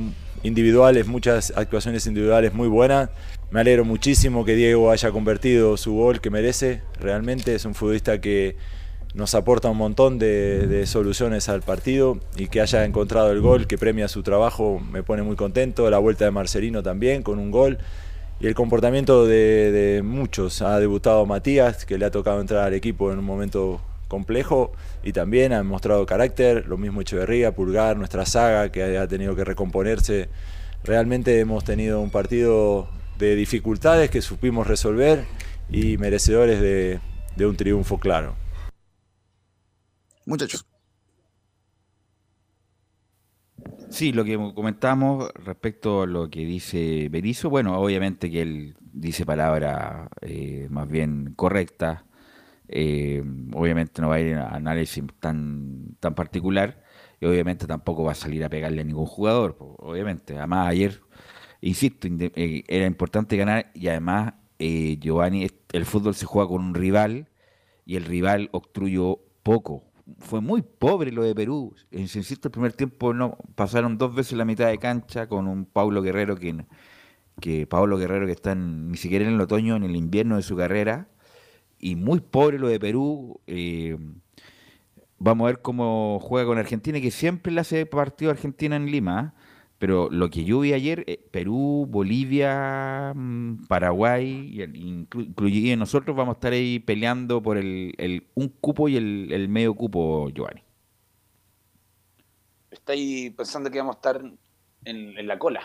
Speaker 9: individuales, muchas actuaciones individuales muy buenas. Me alegro muchísimo que Diego haya convertido su gol que merece. Realmente es un futbolista que nos aporta un montón de, soluciones al partido y que haya encontrado el gol que premia su trabajo me pone muy contento. La vuelta de Marcelino también con un gol. Y el comportamiento de, muchos. Ha debutado Matías, que le ha tocado entrar al equipo en un momento complejo y también han mostrado carácter, lo mismo Echeverría, Pulgar, nuestra saga que ha tenido que recomponerse. Realmente hemos tenido un partido de dificultades que supimos resolver y merecedores de un triunfo claro.
Speaker 6: Muchachos.
Speaker 1: Sí, lo que comentamos respecto a lo que dice Berizzo, bueno, obviamente que él dice palabras eh, más bien correctas, eh, obviamente no va a ir a análisis tan, tan particular y obviamente tampoco va a salir a pegarle a ningún jugador, obviamente. Además ayer, insisto, eh, era importante ganar y además eh, Giovanni, el fútbol se juega con un rival y el rival obstruyó poco. Fue muy pobre lo de Perú. Insisto, el primer tiempo no pasaron dos veces la mitad de cancha con un Paulo Guerrero que, que Pablo Guerrero que está en- ni siquiera en el otoño, en el invierno de su carrera. Y muy pobre lo de Perú. eh, vamos a ver cómo juega con Argentina, que siempre le hace partido a Argentina en Lima. Pero lo que yo vi ayer, eh, Perú, Bolivia, mm, Paraguay, y el- inclu- incluye nosotros vamos a estar ahí peleando por el, el- un cupo y el, el medio cupo, Giovanni.
Speaker 7: Estáis pensando que vamos a estar en, en la cola.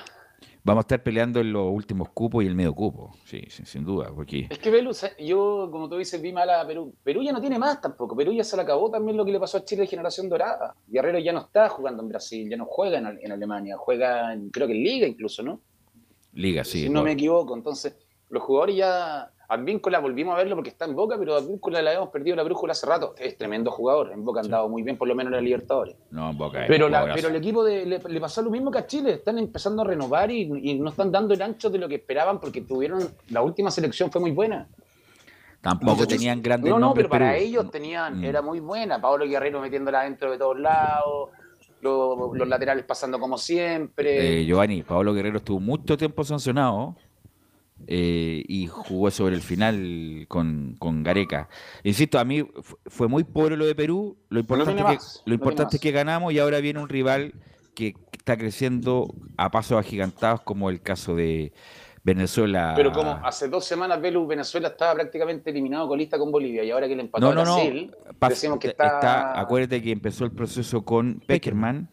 Speaker 1: Vamos a estar peleando en los últimos cupos y el medio cupo, sí, sin, sin duda, porque
Speaker 7: Es que sa- yo, como tú dices, vi mal a Perú. Perú ya no tiene más tampoco. Perú ya se le acabó también lo que le pasó a Chile de generación dorada. Guerrero ya no está jugando en Brasil, ya no juega en, Ale- en Alemania, juega en, creo que en Liga incluso, ¿no?
Speaker 1: Liga, sí.
Speaker 7: si no
Speaker 1: no.
Speaker 7: me equivoco. Entonces, los jugadores ya. Advíncula volvimos a verlo porque está en Boca, pero Advíncula le habíamos perdido la brújula hace rato. Es tremendo jugador. En Boca ha andado muy bien, por lo menos en la Libertadores.
Speaker 1: No, Boca es
Speaker 7: Pero, la- pero el equipo de, le, le pasó lo mismo que a Chile. Están empezando a renovar y, y no están dando el ancho de lo que esperaban porque tuvieron. La última selección fue muy buena.
Speaker 1: Tampoco tenían grandes
Speaker 7: No, no, pero para
Speaker 1: Perú.
Speaker 7: ellos tenían,
Speaker 1: Mm.
Speaker 7: era muy buena. Pablo Guerrero metiéndola dentro de todos lados, lo- los laterales pasando como siempre.
Speaker 1: Eh, Giovanni, Pablo Guerrero estuvo mucho tiempo sancionado eh, y jugó sobre el final con, con Gareca. Insisto, a mí fu- fue muy pobre lo de Perú. Lo importante, que,
Speaker 7: más,
Speaker 1: lo
Speaker 7: no
Speaker 1: importante es que ganamos y ahora viene un rival que está creciendo a pasos agigantados, como el caso de Venezuela.
Speaker 7: Pero como hace dos semanas Velu Venezuela estaba prácticamente eliminado colista con Bolivia y ahora que le empató
Speaker 1: No,
Speaker 7: a
Speaker 1: no, no.
Speaker 7: Brasil,
Speaker 1: Pas-
Speaker 7: decimos que está...
Speaker 1: acuérdate que empezó el proceso con Peckerman.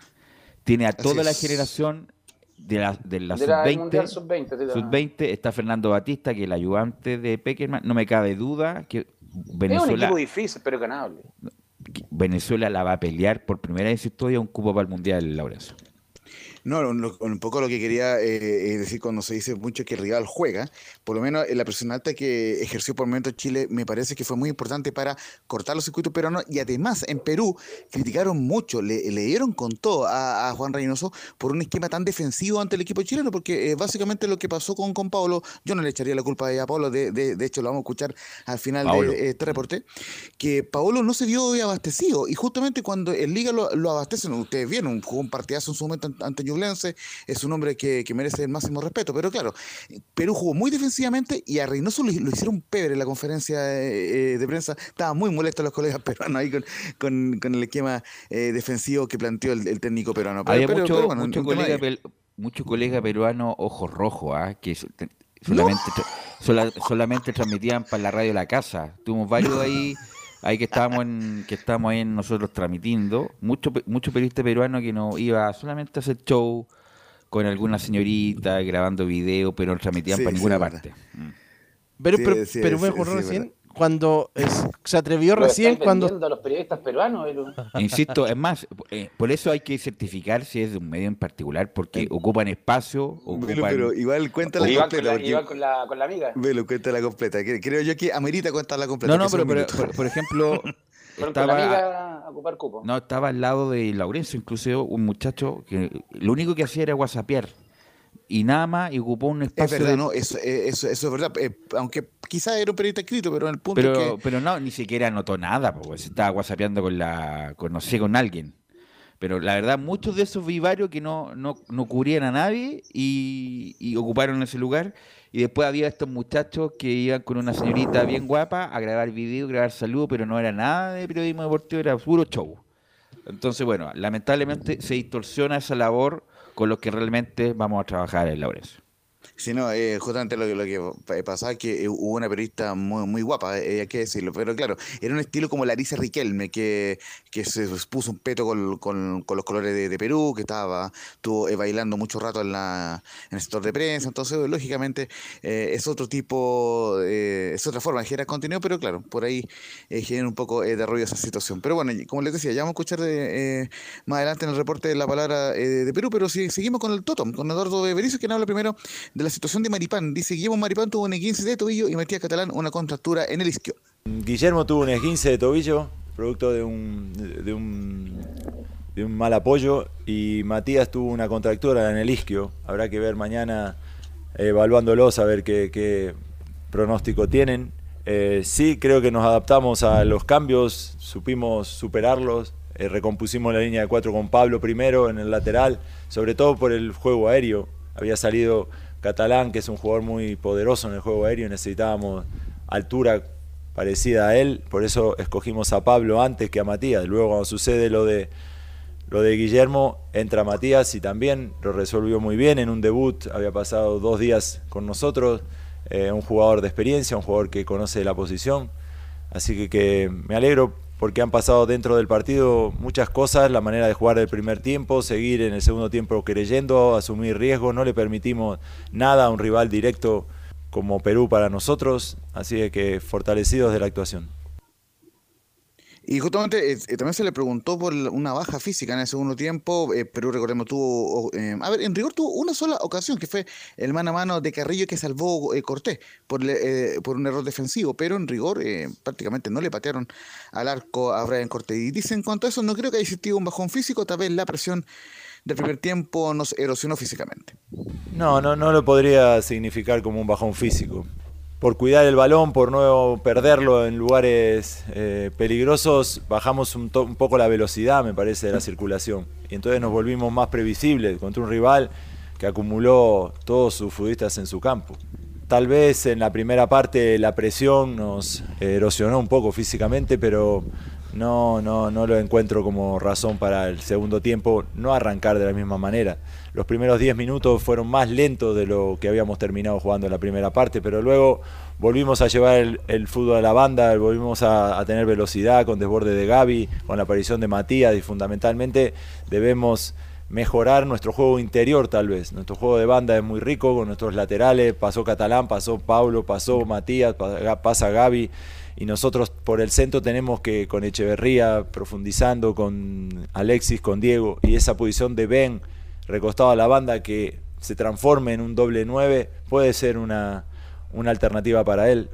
Speaker 1: Tiene a toda la
Speaker 7: es.
Speaker 1: generación de la, de la
Speaker 7: de la del
Speaker 1: sub-20.
Speaker 7: Mundial Sub-20. sí,
Speaker 1: Sub-20 está Fernando Batista, que es el ayudante de Peckerman. No me cabe duda que
Speaker 7: Es un
Speaker 1: Venezuela,
Speaker 7: equipo difícil, pero ganable.
Speaker 1: Venezuela la va a pelear por primera vez en su historia un cupo para el Mundial, Laurencio.
Speaker 6: No, lo- un poco lo que quería eh, decir cuando se dice mucho que el rival juega, por lo menos en la presión alta que ejerció por el momento Chile me parece que fue muy importante para cortar los circuitos peruanos y además en Perú criticaron mucho, le, le dieron con todo a, a Juan Reynoso por un esquema tan defensivo ante el equipo chileno, porque eh, básicamente lo que pasó con, con Pablo, yo no le echaría la culpa a Pablo, de, de, de hecho lo vamos a escuchar al final
Speaker 1: Paulo.
Speaker 6: de este reporte, que Paolo no se vio abastecido y justamente cuando el Liga lo, lo abastecen, ustedes vieron, jugó un partidazo en su momento ante- ante Ñublense, es un hombre que, que merece el máximo respeto, pero claro, Perú jugó muy defensivamente y a Reynoso lo, lo hicieron pebre en la conferencia eh, eh, de prensa, estaban muy molestos los colegas <laughs> peruanos ahí con, con, con el esquema eh, defensivo que planteó el, el técnico peruano. Pero-
Speaker 1: Había
Speaker 6: pero-
Speaker 1: mucho,
Speaker 6: pero bueno,
Speaker 1: mucho colega, pel- mucho colega peruano ojos rojos, ¿ah? que so- te- solamente, sola- solamente transmitían para la radio La Casa. Tuvimos varios ahí, <laughs> ahí que estábamos en, que estábamos ahí nosotros transmitiendo. Mucho, mucho periodista peruano que no iba solamente a hacer show con alguna señorita, grabando video, pero no transmitían
Speaker 4: Sí,
Speaker 1: para ninguna parte.
Speaker 4: Pero,
Speaker 6: Sí,
Speaker 4: pero,
Speaker 6: sí,
Speaker 4: pero me acordó recién
Speaker 6: verdad.
Speaker 4: Cuando es- se atrevió recién cuando
Speaker 7: a los periodistas peruanos. <laughs>
Speaker 1: Insisto, es más, eh, por eso hay que certificar si es de un medio en particular, porque ocupan espacio, ocupan...
Speaker 6: pero igual
Speaker 7: con
Speaker 6: completa.
Speaker 7: la, Iván con la, con la amiga.
Speaker 6: Velo, cuéntala completa. que- Creo yo que amerita contarla completa.
Speaker 1: No, no, pero, por, por ejemplo, <laughs>
Speaker 7: la
Speaker 1: estaba,
Speaker 7: amiga a ocupar cupo.
Speaker 1: no, estaba al lado de Laurencio, incluso un muchacho que lo único que hacía era whatsappear y nada más y ocupó un
Speaker 6: Es
Speaker 1: espacio
Speaker 6: verdad,
Speaker 1: de-
Speaker 6: ¿no? Eso, eh, eso, eso es verdad. Eh, aunque quizás era un periodista escrito, pero el punto
Speaker 1: pero,
Speaker 6: es que.
Speaker 1: pero no, ni siquiera anotó nada, porque se estaba whatsappeando con la, con no sé, con alguien. Pero la verdad, muchos de esos vi varios que no, no, no cubrían a nadie y, y ocuparon ese lugar. Y después había estos muchachos que iban con una señorita bien guapa a grabar video, grabar saludos, pero no era nada de periodismo deportivo, era puro show. Entonces, bueno, lamentablemente se distorsiona esa labor con lo que realmente vamos a trabajar en Laurencio.
Speaker 6: Sí, no, eh, justamente lo, lo que pa- pasaba es que eh, hubo una periodista muy, muy guapa, eh, hay que decirlo, pero claro, era un estilo como Larisa Riquelme, que, que se puso un peto con, con- con los colores de, de Perú, que estaba estuvo eh, bailando mucho rato en, la, en el sector de prensa, entonces lógicamente eh, es otro tipo, eh, es otra forma de generar contenido, pero claro, por ahí eh, genera un poco eh, de ruido esa situación. Pero bueno, como les decía, ya vamos a escuchar de, eh, más adelante en el reporte la palabra eh, de Perú, pero si, seguimos con el Totom, con Eduardo Berizo, quien habla primero de la situación de Maripán. Dice Guillermo Maripán tuvo un 15 de tobillo y Matías Catalán una contractura en el isquio.
Speaker 9: Guillermo tuvo un esguince de tobillo, producto de un, de un, de un mal apoyo, y Matías tuvo una contractura en el isquio. Habrá que ver mañana, eh, evaluándolos, a ver qué, qué pronóstico tienen. Eh, sí, creo que nos adaptamos a los cambios, supimos superarlos, eh, recompusimos la línea de cuatro con Pablo primero en el lateral, sobre todo por el juego aéreo. Había salido Catalán, que es un jugador muy poderoso en el juego aéreo, necesitábamos altura parecida a él, por eso escogimos a Pablo antes que a Matías. Luego cuando sucede lo de lo de Guillermo, entra Matías y también lo resolvió muy bien en un debut, había pasado dos días con nosotros, eh, un jugador de experiencia, un jugador que conoce la posición, así que, que me alegro porque han pasado dentro del partido muchas cosas, la manera de jugar el primer tiempo, seguir en el segundo tiempo creyendo, asumir riesgos, no le permitimos nada a un rival directo como Perú para nosotros, así que fortalecidos de la actuación.
Speaker 6: Y justamente eh, eh, también se le preguntó por una baja física en el segundo tiempo. eh, Perú, recordemos, tuvo. eh, a ver, en rigor tuvo una sola ocasión, que fue el mano a mano de Carrillo que salvó Cortés por, por un error defensivo. Pero en rigor, prácticamente no le patearon al arco a Brian Cortés. Y dice: en cuanto a eso, no creo que haya existido un bajón físico. Tal vez la presión del primer tiempo nos erosionó físicamente.
Speaker 9: No, no, no lo podría significar como un bajón físico. Por cuidar el balón, por no perderlo en lugares eh, peligrosos, bajamos un, poco la velocidad, me parece, de la circulación. Y entonces nos volvimos más previsibles contra un rival que acumuló todos sus futbolistas en su campo. Tal vez en la primera parte la presión nos erosionó un poco físicamente, pero no, no, no lo encuentro como razón para el segundo tiempo no arrancar de la misma manera. Los primeros 10 minutos fueron más lentos de lo que habíamos terminado jugando en la primera parte, pero luego volvimos a llevar el, fútbol a la banda, volvimos a, a tener velocidad con desborde de Gaby, con la aparición de Matías y fundamentalmente debemos mejorar nuestro juego interior tal vez. Nuestro juego de banda es muy rico con nuestros laterales, pasó Catalán, pasó Pablo, pasó Matías, pa- pasa Gaby y nosotros por el centro tenemos que con Echeverría profundizando con Alexis, con Diego y esa posición de Ben recostado a la banda que se transforme en un doble 9 puede ser una, una alternativa para él.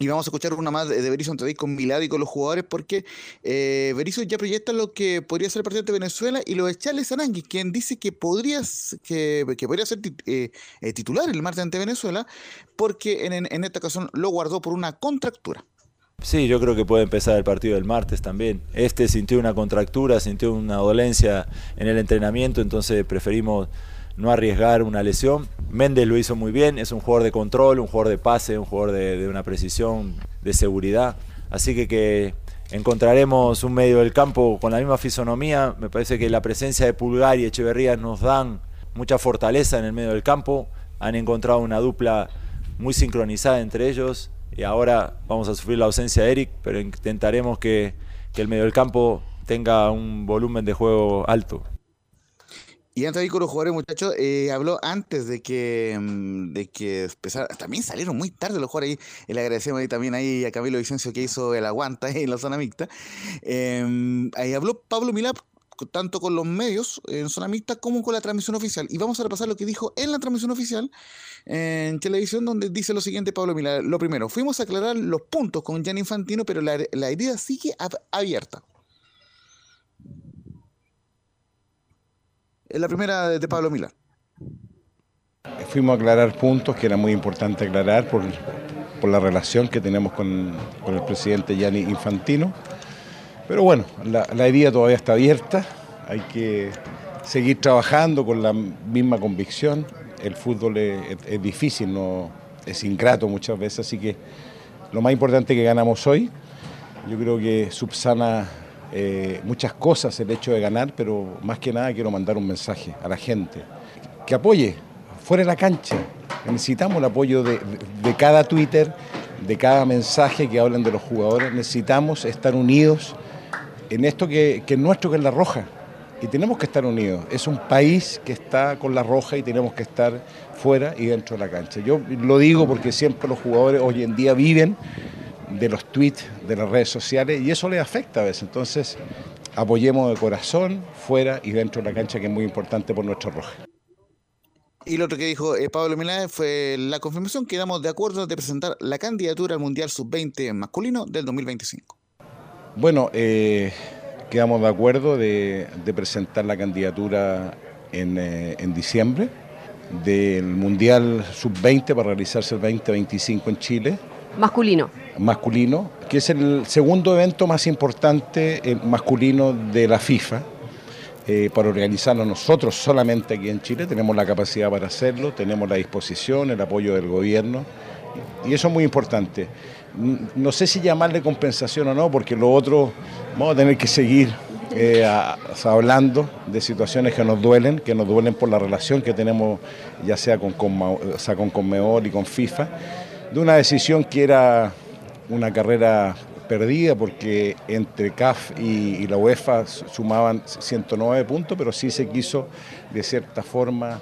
Speaker 6: Y vamos a escuchar una más de Berizzo Antadí con Milad y con los jugadores porque eh, Berizzo ya proyecta lo que podría ser el partido de Venezuela y lo de Charles Arangui, quien dice que podría, s- que, que podría ser eh, eh, titular el martes ante Venezuela porque en- en esta ocasión lo guardó por una contractura.
Speaker 9: Sí, yo creo que puede empezar el partido el martes también. Este sintió una contractura, sintió una dolencia en el entrenamiento, entonces preferimos no arriesgar una lesión. Méndez lo hizo muy bien, es un jugador de control, un jugador de pase, un jugador de, de una precisión, de seguridad. Así que, que encontraremos un medio del campo con la misma fisonomía. Me parece que la presencia de Pulgar y Echeverría nos dan mucha fortaleza en el medio del campo. Han encontrado una dupla muy sincronizada entre ellos y ahora vamos a sufrir la ausencia de Eric, pero intentaremos que, que el medio del campo tenga un volumen de juego alto.
Speaker 6: Y antes de ir con los jugadores, muchachos, eh, habló antes de que, mm, de que empezara. También salieron muy tarde los jugadores ahí. Le agradecemos ahí también ahí a Camilo Vicencio que hizo el aguanta ahí en la zona mixta. Em, ahí habló Pablo Milap tanto con los medios en zona mixta como con la transmisión oficial. Y vamos a repasar lo que dijo en la transmisión oficial en televisión, donde dice lo siguiente Pablo Milap. Lo primero, fuimos a aclarar los puntos con Gianni Infantino, pero la, la herida sigue ab- abierta. Es la primera de Pablo Milap.
Speaker 10: Fuimos a aclarar puntos que era muy importante aclarar por, por la relación que tenemos con, con el presidente Gianni Infantino. Pero bueno, la, la herida todavía está abierta, hay que seguir trabajando con la misma convicción. El fútbol es, difícil, no, es ingrato muchas veces, así que lo más importante que ganamos hoy. Yo creo que subsana eh, muchas cosas el hecho de ganar, pero más que nada quiero mandar un mensaje a la gente que apoye fuera de la cancha. Necesitamos el apoyo de- de cada Twitter, de cada mensaje que hablan de los jugadores. Necesitamos estar unidos en esto que, es nuestro, que es la roja. Y tenemos que estar unidos. Es un país que está con la roja y tenemos que estar fuera y dentro de la cancha. Yo lo digo porque siempre los jugadores hoy en día viven de los tweets, de las redes sociales, y eso les afecta a veces. Entonces, apoyemos de corazón, fuera y dentro de la cancha, que es muy importante por nuestra roja.
Speaker 6: Y lo otro que dijo eh, Pablo Milán fue la confirmación que damos de acuerdo de presentar la candidatura al Mundial Sub-20 masculino del 2025.
Speaker 10: Bueno, eh, quedamos de acuerdo de, de presentar la candidatura en, eh, en diciembre. del Mundial Sub-20 para realizarse el 2025 en Chile
Speaker 11: Masculino.
Speaker 10: masculino, que es el segundo evento más importante eh, masculino de la FIFA. eh, para organizarlo nosotros solamente aquí en Chile, tenemos la capacidad para hacerlo, tenemos la disposición, el apoyo del gobierno, y eso es muy importante. No sé si llamarle compensación o no, porque lo otro vamos a tener que seguir eh, hablando de situaciones que nos duelen, que nos duelen por la relación que tenemos ya sea con, sea, con Conmebol y con FIFA, de una decisión que era una carrera perdida porque entre CAF y la UEFA sumaban 109 puntos, pero sí se quiso de cierta forma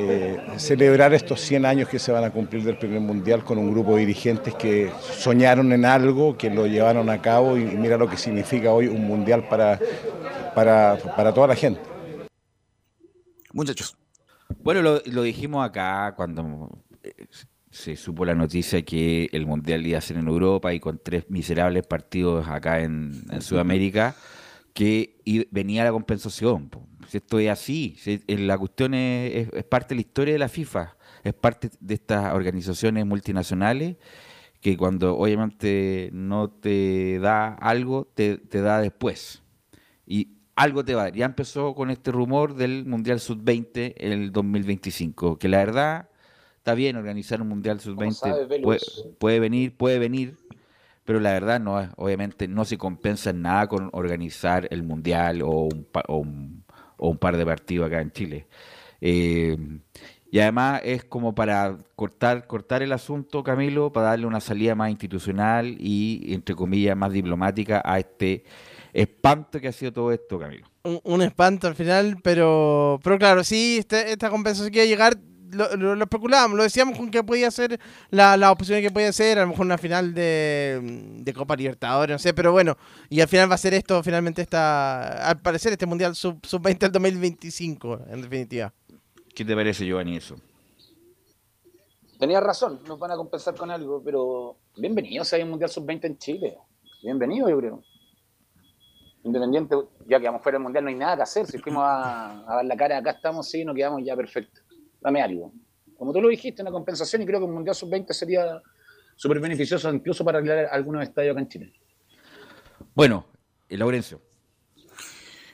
Speaker 10: eh, celebrar estos 100 años que se van a cumplir del primer mundial con un grupo de dirigentes que soñaron en algo, que lo llevaron a cabo y mira lo que significa hoy un mundial para, para, para toda la gente.
Speaker 6: Muchachos.
Speaker 1: Bueno, lo, lo dijimos acá cuando eh, se supo la noticia que el Mundial iba a ser en Europa y con tres miserables partidos acá en, en Sudamérica, que venía la compensación. Si esto es así, si- la cuestión es, es- es parte de la historia de la FIFA, es parte de estas organizaciones multinacionales que cuando obviamente no te da algo, te, te da después. Y algo te va a dar. Ya empezó con este rumor del Mundial Sub-20 en el 2025, que la verdad está bien organizar un Mundial
Speaker 7: sabes,
Speaker 1: Sub-20,
Speaker 7: Velus?
Speaker 1: puede, puede venir, puede venir, pero la verdad no obviamente no se compensa en nada con organizar el Mundial o un, o un, par de partidos acá en Chile. Eh, y además es como para cortar, cortar el asunto, Camilo, para darle una salida más institucional y, entre comillas, más diplomática a este espanto que ha sido todo esto, Camilo.
Speaker 4: un, espanto al final, pero pero claro, sí, este- esta compensación que llegar, lo, lo- lo especulábamos, lo decíamos con que podía ser la, la opción que podía ser, a lo mejor una final de, de Copa Libertadores, no sé, pero bueno, y al final va a ser esto, finalmente esta, al parecer este Mundial Sub- Sub-20 al 2025, en definitiva.
Speaker 1: ¿Qué te parece, Giovanni, eso?
Speaker 7: Tenía razón, nos van a compensar con algo, pero bienvenido si hay un Mundial Sub-20 en Chile. Bienvenido, yo creo. Independiente, ya que vamos fuera del Mundial, no hay nada que hacer. Si fuimos a, a dar la cara, acá estamos, sí, nos quedamos ya perfecto. Dame algo. Como tú lo dijiste, una compensación, y creo que un Mundial Sub-20 sería súper beneficioso, incluso para arreglar algunos estadios acá en Chile.
Speaker 1: Bueno, el Laurencio.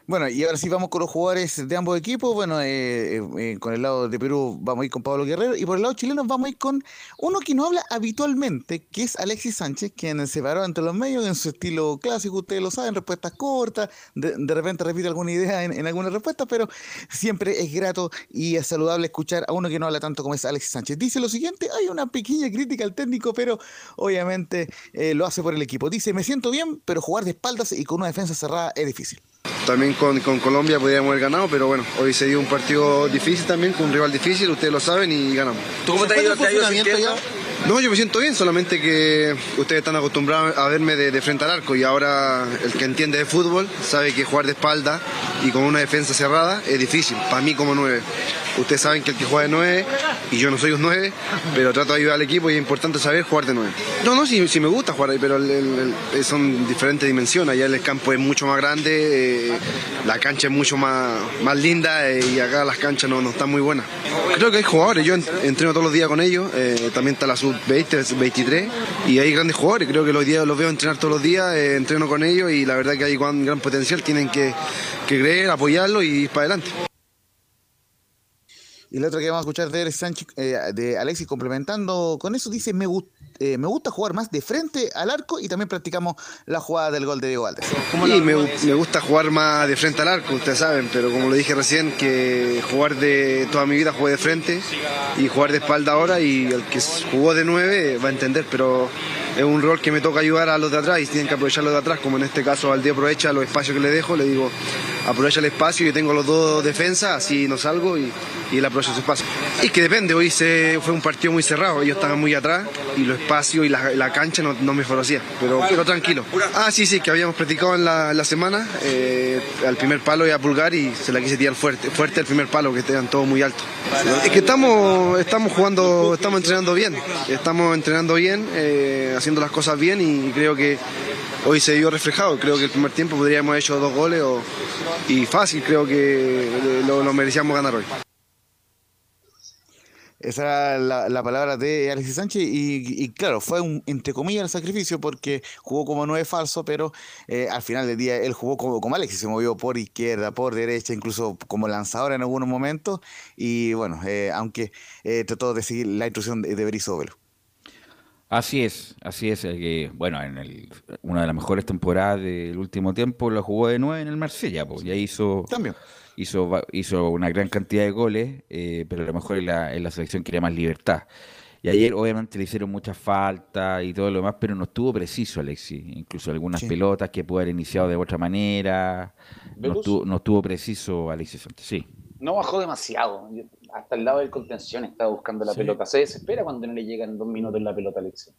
Speaker 6: Bueno, y ahora sí vamos con los jugadores de ambos equipos. Bueno, eh, eh, eh, con el lado de Perú vamos a ir con Pablo Guerrero y por el lado chileno vamos a ir con uno que no habla habitualmente, que es Alexis Sánchez, quien se paró entre los medios en su estilo clásico, ustedes lo saben, respuestas cortas, de, repente repite alguna idea en, en alguna respuesta, pero siempre es grato y es saludable escuchar a uno que no habla tanto como es Alexis Sánchez. Dice lo siguiente, hay una pequeña crítica al técnico, pero obviamente eh, lo hace por el equipo. Dice, me siento bien, pero jugar de espaldas y con una defensa cerrada es difícil.
Speaker 12: También con, con Colombia podríamos haber ganado, pero bueno, hoy se dio un partido difícil también, con un rival difícil, ustedes lo saben y ganamos.
Speaker 13: ¿Tú cómo te ha ido? ¿Te ha ido sintiendo?
Speaker 12: No, yo me siento bien, solamente que ustedes están acostumbrados a verme de, frente al arco y ahora el que entiende de fútbol sabe que jugar de espalda y con una defensa cerrada es difícil, para mí como nueve. Ustedes saben que el que juega de nueve, y yo no soy un nueve, pero trato de ayudar al equipo y es importante saber jugar de nueve. No, no, sí, sí me gusta jugar ahí, pero el- el- el- son diferentes dimensiones. Allá el campo es mucho más grande, eh, la cancha es mucho más, más linda eh, y acá las canchas no, no están muy buenas. Creo que hay jugadores, yo en- entreno todos los días con ellos, eh, también está la sub-20, 23, y hay grandes jugadores, creo que los días los veo entrenar todos los días, eh, entreno con ellos y la verdad que hay gran, gran potencial, tienen que, que creer, apoyarlo y ir para adelante.
Speaker 6: Y la otra que vamos a escuchar de, Alex Sánchez, eh, de Alexis complementando con eso, dice, me, gu- eh, me gusta jugar más de frente al arco y también practicamos la jugada del gol de Diego Valdés.
Speaker 12: Y me, me gusta jugar más de frente al arco, ustedes saben, pero como lo dije recién, que jugar de toda mi vida jugué de frente y jugar de espalda ahora y el que jugó de nueve va a entender, pero es un rol que me toca ayudar a los de atrás y tienen que aprovechar los de atrás, como en este caso Valdés aprovecha los espacios que le dejo, le digo, aprovecha el espacio y tengo los dos defensas, así no salgo y, y él aprovecha su espacio. Y que depende, hoy se, fue un partido muy cerrado, ellos estaban muy atrás y los espacios y la, la cancha no, no me favorecía, pero, pero tranquilo. Ah, sí, sí, que habíamos practicado en la, la semana, eh, al primer palo y a pulgar y se la quise tirar fuerte, fuerte al primer palo, que estaban todos muy altos. Es que estamos, estamos jugando, estamos entrenando bien, estamos entrenando bien, eh, haciendo las cosas bien y creo que hoy se vio reflejado. Creo que el primer tiempo podríamos haber hecho dos goles y fácil, creo que lo, lo merecíamos ganar hoy.
Speaker 6: Esa era la, la palabra de Alexis Sánchez y, claro, fue un, entre comillas el sacrificio porque jugó como nueve falso, pero eh, al final del día él jugó como, Alexis, se movió por izquierda, por derecha, incluso como lanzador en algunos momentos y bueno, eh, aunque eh, trató de seguir la instrucción de, de.
Speaker 1: Así es, así es. eh, que, bueno, en el- una de las mejores temporadas del último tiempo la jugó de nueve en el Marsella, pues, y ahí hizo,
Speaker 6: También.
Speaker 1: hizo, hizo una gran cantidad de goles, eh, pero a lo mejor en la, en la selección quería más libertad. Y ayer obviamente le hicieron muchas faltas y todo lo demás, pero no estuvo preciso Alexis. Incluso algunas
Speaker 7: Sí.
Speaker 1: pelotas que pudo haber iniciado de otra manera. No estuvo, no estuvo preciso Alexis Sánchez, sí.
Speaker 7: No bajó demasiado. Hasta el lado del contención estaba buscando la
Speaker 1: Sí.
Speaker 7: pelota. Se desespera cuando no le llegan dos minutos la pelota a Alexis.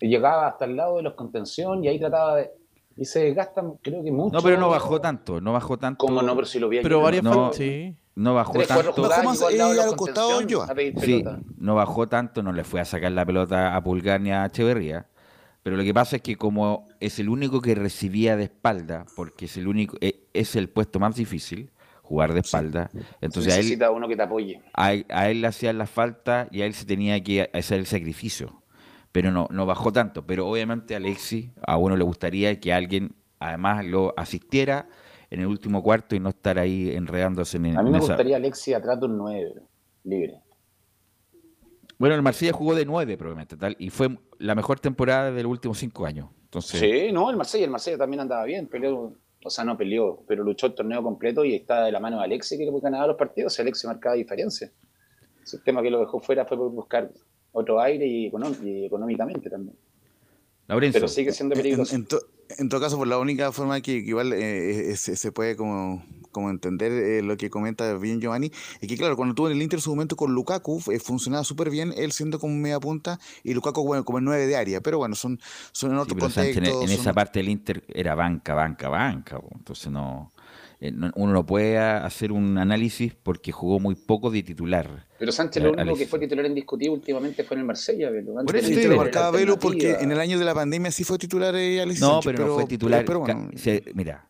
Speaker 7: Y llegaba hasta el lado de los contención y ahí trataba de. Y se desgastan, creo que mucho.
Speaker 1: No, pero no bajó tanto, no bajó tanto.
Speaker 7: ¿Cómo no? Pero si lo vi
Speaker 4: Pero varias
Speaker 7: no.
Speaker 4: faltas, sí.
Speaker 1: No bajó
Speaker 7: Tres,
Speaker 1: tanto.
Speaker 7: jugadas,
Speaker 6: Bajó más,
Speaker 7: al lado de
Speaker 6: eh,
Speaker 7: los
Speaker 6: costado
Speaker 1: Sí, no bajó tanto, no le fue a sacar la pelota a Pulgar ni a Echeverría. Pero lo que pasa es que como es el único que recibía de espalda, porque es el único, e- es el puesto más difícil, jugar de espalda, entonces a él,
Speaker 7: Necesita uno que te apoye.
Speaker 1: a, él- a él le hacían la falta y a él se tenía que hacer el sacrificio. Pero no, no bajó tanto. Pero obviamente a Alexis, a uno le gustaría que alguien además lo asistiera en el último cuarto y no estar ahí enredándose en,
Speaker 7: A mí me
Speaker 1: esa-
Speaker 7: gustaría Alexis atrás de un 9, libre.
Speaker 1: Bueno, el Marsella jugó de nueve probablemente, tal, y fue la mejor temporada de los últimos cinco años. Entonces,
Speaker 7: Sí, no, el Marsella, el Marsella también andaba bien, peleó, o sea, no peleó, pero luchó el torneo completo y está de la mano de Alexis que ganaba los partidos, y Alexis marcaba diferencia. El tema que lo dejó fuera fue por buscar otro aire y, econó- y económicamente también.
Speaker 1: Laurencio.
Speaker 7: Pero sigue siendo
Speaker 6: En,
Speaker 7: peligroso.
Speaker 6: en to- en todo caso, por la única forma que, que igual eh, eh, se, se puede como, como entender eh, lo que comenta bien Giovanni, es que claro, cuando tuvo en el Inter su momento con Lukaku, eh, funcionaba súper bien, él siendo como media punta y Lukaku bueno, como el 9 de área, pero bueno, son, son en
Speaker 1: sí,
Speaker 6: otros
Speaker 1: Sánchez en,
Speaker 6: contextos.
Speaker 1: en esa parte del Inter era banca, banca, banca. Entonces no- uno no puede hacer un análisis porque jugó muy poco de titular.
Speaker 7: Pero Sánchez
Speaker 1: Eh,
Speaker 7: lo único que fue titular indiscutido últimamente fue en el Marsella. Antes
Speaker 1: Por eso te
Speaker 6: lo marcaba Velo porque en el año de la pandemia sí fue titular eh, Alexis
Speaker 1: No,
Speaker 6: Sánchez,
Speaker 1: pero, no fue titular.
Speaker 6: Pero
Speaker 1: Ca-
Speaker 6: bueno,
Speaker 1: se- mira,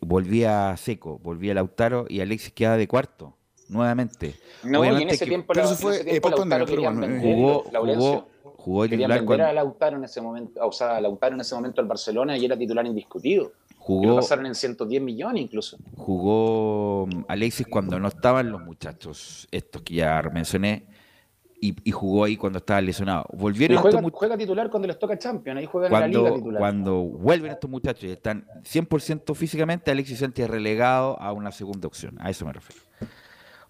Speaker 1: volvía Seco, volvía Lautaro y Alexis quedaba de cuarto, nuevamente.
Speaker 7: No, y en ese
Speaker 1: que
Speaker 7: tiempo,
Speaker 6: pero
Speaker 7: la-
Speaker 6: eso fue,
Speaker 7: en ese
Speaker 6: eh,
Speaker 7: tiempo Lautaro
Speaker 6: pero bueno, eh.
Speaker 1: jugó, jugó, jugó de
Speaker 7: Querían
Speaker 1: titular
Speaker 7: vender a
Speaker 1: cuando
Speaker 7: Lautaro en ese momento, o sea, a Lautaro en ese momento al Barcelona y era titular indiscutido. Y lo
Speaker 1: jugó,
Speaker 7: pasaron en 110 millones incluso.
Speaker 1: jugó mm, Alexis cuando no estaban los muchachos, estos que ya mencioné, y, y jugó ahí cuando estaba lesionado.
Speaker 7: Y
Speaker 1: Volvieron
Speaker 7: juega,
Speaker 1: estos mu-
Speaker 7: juega titular cuando les toca Champions, ahí juega en la liga
Speaker 1: cuando,
Speaker 7: titular.
Speaker 1: cuando vuelven estos muchachos y están 100% físicamente, Alexis Sánchez relegado a una segunda opción. A eso me refiero.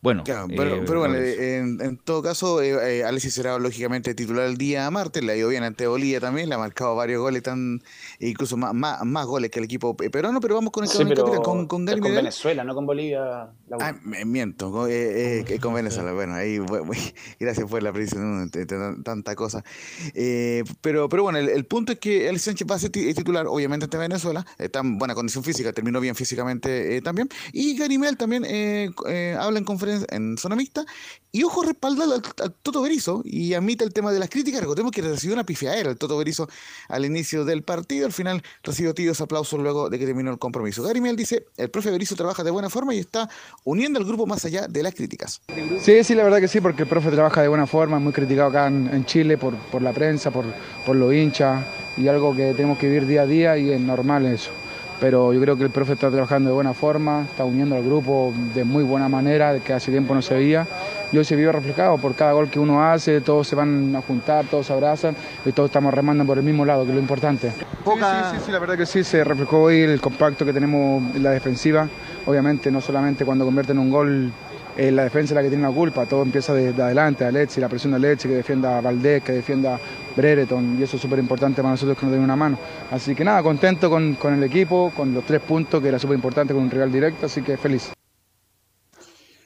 Speaker 1: Bueno,
Speaker 6: Claro, pero,
Speaker 1: eh,
Speaker 6: pero bueno, eh, en, en todo caso, eh, eh, Alexis será lógicamente titular el día martes, le ha ido bien ante Bolivia también, le ha marcado varios goles, tan, incluso más, más, más goles que el equipo eh, peruano, pero vamos con el
Speaker 7: Sí,
Speaker 6: con, el
Speaker 7: pero
Speaker 6: capitán, con, con Gary
Speaker 7: con. Venezuela, no con Bolivia. la-
Speaker 6: Ah, me miento, con, eh, eh, con Venezuela. Bueno, ahí, bu- bu- <laughs> gracias por la precisión de, de tan- tanta cosa. Eh, pero, pero bueno, el, el punto es que Alexis Sánchez va a ser ti- titular, obviamente, ante Venezuela. Está en buena condición física, terminó bien físicamente eh, también. Y Gary Medel también eh, eh, habla en conferencia en zona mixta. Y ojo, respalda al, al Toto Berizzo y admite el tema de las críticas. Recordemos que recibió una pifiadera el Toto Berizzo al inicio del partido. Al final recibió tibios aplausos luego de que terminó el compromiso. Gary Medel dice: el profe Berizzo trabaja de buena forma y está uniendo al grupo más allá de las críticas.
Speaker 11: Sí, sí, la verdad que sí, porque el profe trabaja de buena forma, muy criticado acá en, en Chile por, por la prensa, por, por los hinchas, y algo que tenemos que vivir día a día y es normal eso. Pero yo creo que el profe está trabajando de buena forma, está uniendo al grupo de muy buena manera, que hace tiempo no se veía, y hoy se vio reflejado por cada gol que uno hace, todos se van a juntar, todos se abrazan y todos estamos remando por el mismo lado, que es lo importante. Sí, sí, sí, sí, la verdad que sí, se reflejó hoy el compacto que tenemos en la defensiva, obviamente no solamente cuando convierten un gol eh, la defensa es la que tiene la culpa, todo empieza de, de adelante, Alexi, la presión de Alexi, que defienda a Valdés, que defienda Brereton, y eso es súper importante para nosotros que nos den una mano. Así que nada, contento con, con el equipo, con los tres puntos, que era súper importante con un rival directo, así que feliz.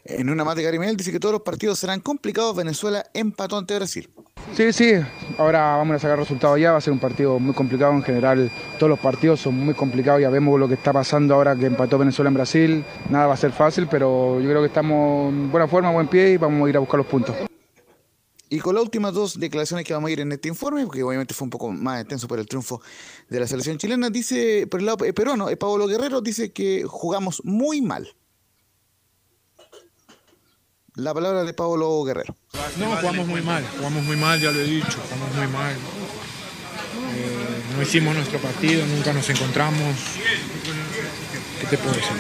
Speaker 6: En una Gary Medel dice que todos los partidos serán complicados. Venezuela empató ante Brasil.
Speaker 11: Sí, sí, ahora vamos a sacar resultados ya, va a ser un partido muy complicado en general, todos los partidos son muy complicados, ya vemos lo que está pasando ahora que empató Venezuela en Brasil, nada va a ser fácil, pero yo creo que estamos en buena forma, buen pie y vamos a ir a buscar los puntos.
Speaker 6: Y con las últimas dos declaraciones que vamos a ir en este informe, porque obviamente fue un poco más extenso por el triunfo de la selección chilena, dice, por el lado eh, peruano, eh, Pablo Guerrero dice que jugamos muy mal. La palabra de Pablo Guerrero.
Speaker 14: No, jugamos muy mal, jugamos muy mal, ya lo he dicho, jugamos muy mal. Eh, no hicimos nuestro partido, nunca nos encontramos. ¿Qué te puedo decir?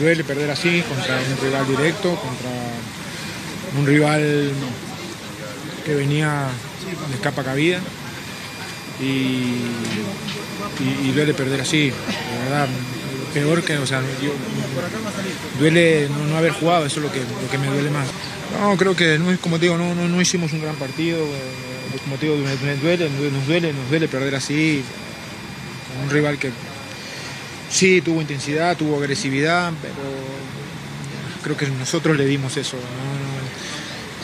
Speaker 14: Duele perder así contra un rival directo, contra un rival que venía de capa cabida. Y, y, duele perder así, de verdad. Peor que, o sea, yo- duele no, haber jugado, eso es lo que, lo que me duele más. No, creo que, no, como digo, no, no, no hicimos un gran partido. Como te digo, nos duele, nos duele perder así. Un rival que sí tuvo intensidad, tuvo agresividad, pero creo que nosotros le dimos eso. ¿no?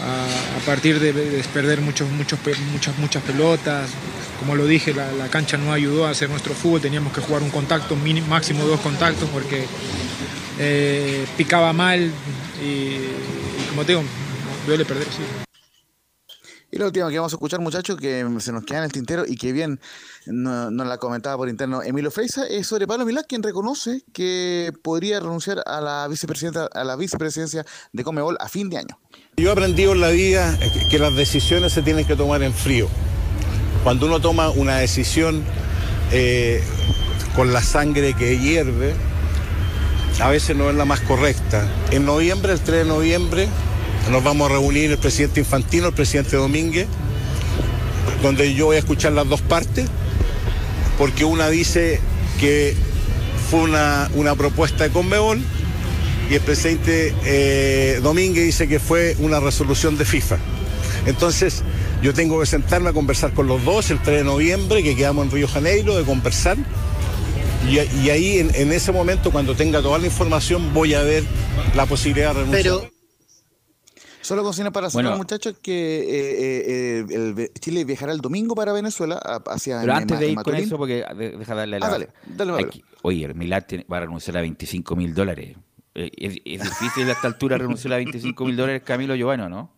Speaker 14: A, partir de, de perder muchos, muchos, muchas, muchas pelotas, como lo dije, la, cancha no ayudó a hacer nuestro fútbol, teníamos que jugar un contacto, mini- máximo dos contactos, porque eh, picaba mal y, como te digo, duele perder así.
Speaker 6: Y la última que vamos a escuchar, muchachos, que se nos queda en el tintero y que bien no- nos la comentaba por interno Emilio Freisa, es sobre Pablo Milán, quien reconoce que podría renunciar a la vicepresidencia de Comebol a fin de año.
Speaker 10: Yo he aprendido en la vida que las decisiones se tienen que tomar en frío. Cuando uno toma una decisión eh, con la sangre que hierve, a veces no es la más correcta. En noviembre, el 3 de noviembre, nos vamos a reunir el presidente Infantino, el presidente Domínguez, donde yo voy a escuchar las dos partes, porque una dice que fue una, una propuesta de Conmebol y el presidente eh, Domínguez dice que fue una resolución de FIFA. Entonces, yo tengo que sentarme a conversar con los dos el 3 de noviembre, que quedamos en Río Janeiro, de conversar. Y, ahí, en, en ese momento, cuando tenga toda la información, voy a ver la posibilidad de renunciar.
Speaker 6: Solo consigna para saber,
Speaker 1: Bueno.
Speaker 6: muchachos, que eh, eh, el ve- Chile viajará el domingo para Venezuela hacia
Speaker 1: Pero
Speaker 6: en-
Speaker 1: antes de ir con eso, porque de- deja darle la.
Speaker 6: Ah, dale, dale,
Speaker 1: que- Oye, el Milán va a renunciar a 25 mil dólares. Eh, Es, es difícil a esta altura renunciar a 25 mil dólares Camilo Giovanni, ¿no?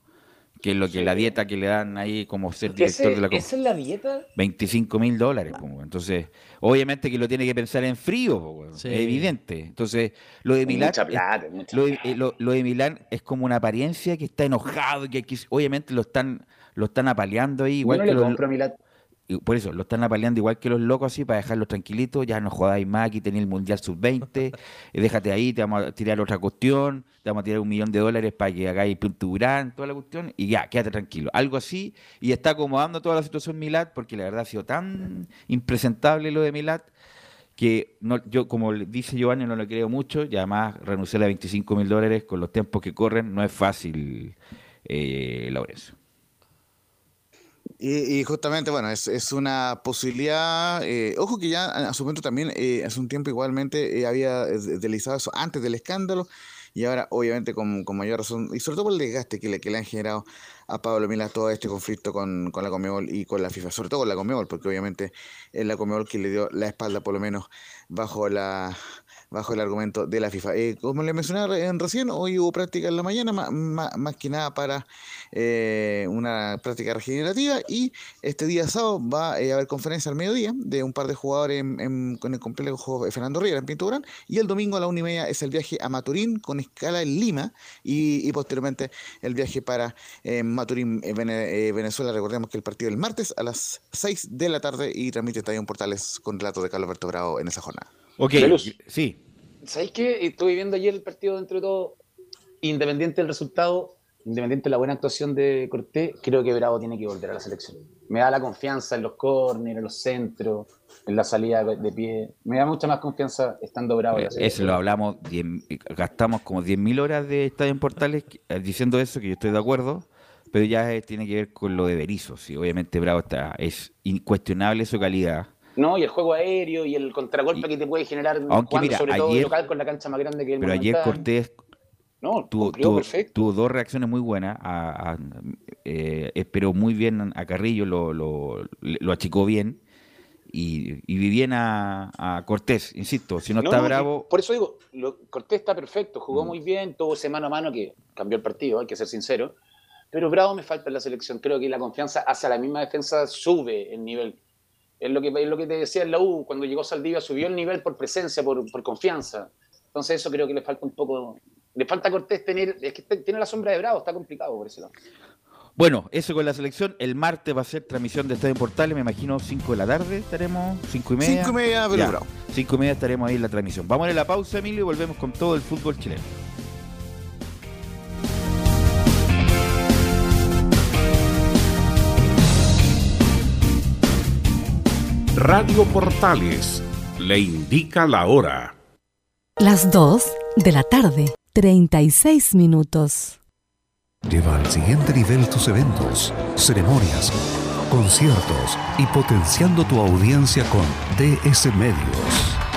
Speaker 1: Que es lo que la dieta que le dan ahí como ser director de la
Speaker 7: ¿Esa es la dieta?
Speaker 1: 25 mil dólares. po, Entonces, obviamente que lo tiene que pensar en frío,
Speaker 7: Sí.
Speaker 1: es evidente. Entonces, lo de Milán.
Speaker 7: Mucha
Speaker 1: es-
Speaker 7: mucha
Speaker 1: lo, de, eh, lo- lo de Milán es como una apariencia que está enojado, que, que obviamente lo están, lo están apaleando ahí, igual
Speaker 7: Yo no
Speaker 1: que
Speaker 7: le
Speaker 1: los,
Speaker 7: compro a Milán.
Speaker 1: Por eso, lo están apaleando igual que los locos así para dejarlos tranquilitos, ya no jodáis más, aquí tenéis el Mundial Sub-20, <laughs> eh, déjate ahí, te vamos a tirar otra cuestión, te vamos a tirar un millón de dólares para que hagáis Durán, toda la cuestión, y ya, quédate tranquilo. Algo así, y está acomodando toda la situación Milad, porque la verdad ha sido tan impresentable lo de Milad, que no, yo, como dice Giovanni, no lo creo mucho, y además renunciar a 25 mil dólares con los tiempos que corren no es fácil, eh, Laurencio.
Speaker 6: Y, y justamente, bueno, es, es una posibilidad. eh, ojo que ya a su momento también, eh, hace un tiempo igualmente eh, había deslizado eso antes del escándalo. Y ahora, obviamente, con, con mayor razón, y sobre todo por el desgaste que le, que le han generado a Pablo Milán todo este conflicto con, con la Comebol y con la FIFA, sobre todo con la Comebol, porque obviamente es la Comebol que le dio la espalda, por lo menos, bajo la bajo el argumento de la FIFA. Eh, como le mencionaba re- en recién, hoy hubo práctica en la mañana, ma- más, que nada para eh, una práctica regenerativa y este día sábado va eh, a haber conferencia al mediodía de un par de jugadores en- con el complejo Fernando Riera en Pinto Durán y el domingo a la una y media es el viaje a Maturín con escala en Lima y, y posteriormente el viaje para Maturín, Vene- Venezuela. Recordemos que el partido el martes a las 6 de la tarde y transmite Estadio Portales con relato de Carlos Alberto Bravo en esa jornada.
Speaker 1: Ok, sí.
Speaker 7: ¿Sabéis qué? Estuve viendo ayer el partido dentro de todo, independiente del resultado, independiente de la buena actuación de Cortés, creo que Bravo tiene que volver a la selección. Me da la confianza en los córneres, en los centros, en la salida de pie. Me da mucha más confianza estando Bravo en la
Speaker 1: Eso
Speaker 7: selección.
Speaker 1: lo hablamos, 10 gastamos como 10.000 horas de Estadio en Portales eh, diciendo eso, que yo estoy de acuerdo, pero ya eh, tiene que ver con lo de Berizzo. Sí, obviamente Bravo está, es incuestionable su calidad.
Speaker 7: No, y el juego aéreo y el contragolpe que te puede generar
Speaker 1: Aunque
Speaker 7: jugando
Speaker 1: mira,
Speaker 7: sobre todo
Speaker 1: ayer-
Speaker 7: local con la cancha más grande que el
Speaker 1: Pero ayer. Cortés
Speaker 7: No,
Speaker 1: tuvo, dos reacciones muy buenas. A, a- eh, esperó muy bien a Carrillo, lo, lo, lo achicó bien. Y, y vi bien a, a Cortés, insisto, si no, está
Speaker 7: no,
Speaker 1: bravo,
Speaker 7: Por eso digo, lo- Cortés está perfecto,
Speaker 1: Mm.
Speaker 7: jugó muy bien, tuvo ese mano a mano que cambió el partido, hay que ser sincero. Pero Bravo me falta en la selección. Creo que la confianza hacia la misma defensa sube el nivel. Es lo que, es lo que te decía en la U, cuando llegó Saldivia subió el nivel por presencia, por, por confianza. Entonces eso creo que le falta un poco Le falta a Cortés tener, es que tiene la sombra de Bravo, está complicado por ese lado.
Speaker 1: Bueno, eso con la selección. El martes va a ser transmisión de Estadio Portales, me imagino 5 de la tarde estaremos, 5 y media.
Speaker 3: Cinco y media, pero
Speaker 1: Ya,
Speaker 3: bravo.
Speaker 1: cinco y media estaremos ahí en la transmisión. Vamos a ir a la pausa, Emilio, y volvemos con todo el fútbol chileno.
Speaker 15: Radio Portales le indica la hora.
Speaker 16: Las 2 de la tarde, 36 minutos.
Speaker 17: Lleva al siguiente nivel tus eventos, ceremonias, conciertos y potenciando tu audiencia con DS Medios.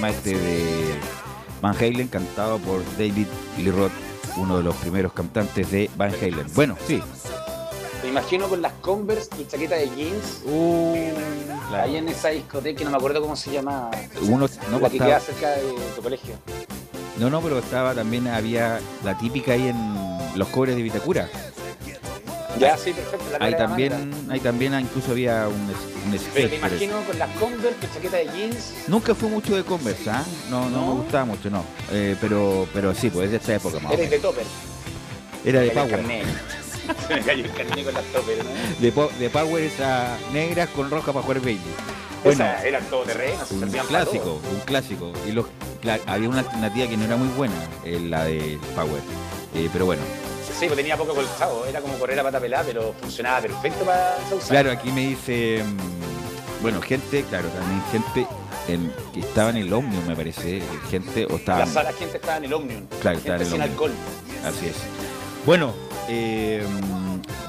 Speaker 1: Tema este de Van Halen, cantado por David Lee Roth, uno de los primeros cantantes de Van Halen. Bueno, sí,
Speaker 7: Me imagino con las Converse y chaqueta de jeans. Ahí en esa discoteca que no me acuerdo cómo se llama.
Speaker 1: Uno- no,
Speaker 7: la que
Speaker 1: estaba-
Speaker 7: queda cerca de tu colegio.
Speaker 1: no, no, pero estaba también, había la típica ahí en los cobres de Vitacura.
Speaker 7: Ya, sí, perfecto. La
Speaker 1: Ahí también, ahí también incluso había un, un
Speaker 7: Pero me imagino con las Converse chaqueta de jeans.
Speaker 1: Nunca fue mucho de Converse, ¿ah? No, no, me gustaba mucho, no. Eh, pero, pero sí, pues es de esta época más
Speaker 7: Eres de. Topper.
Speaker 1: Era de Power.
Speaker 7: carnet. Se <laughs> me <laughs> cayó el carnet con las Topper, ¿no?
Speaker 1: De, po- de Power esa negras con roja para jugar baby. Bueno,
Speaker 7: Esa era todo terreno,
Speaker 1: un clásico, un clásico. Y los, había una alternativa que no era muy buena, eh, la de Power. Eh, pero bueno,
Speaker 7: Sí, pues tenía poco colchado. Era como correr a pata pelada, pero funcionaba perfecto para usar.
Speaker 1: claro, aquí me dice, mm, bueno, gente, claro, también gente en- que estaba en el Omnium, me parece, gente, o estaba...
Speaker 7: La sala gente estaba en el Omnium.
Speaker 1: Claro, estaba en
Speaker 7: gente
Speaker 1: el
Speaker 7: sin
Speaker 1: Omnium.
Speaker 7: alcohol.
Speaker 1: Así es. Bueno, eh,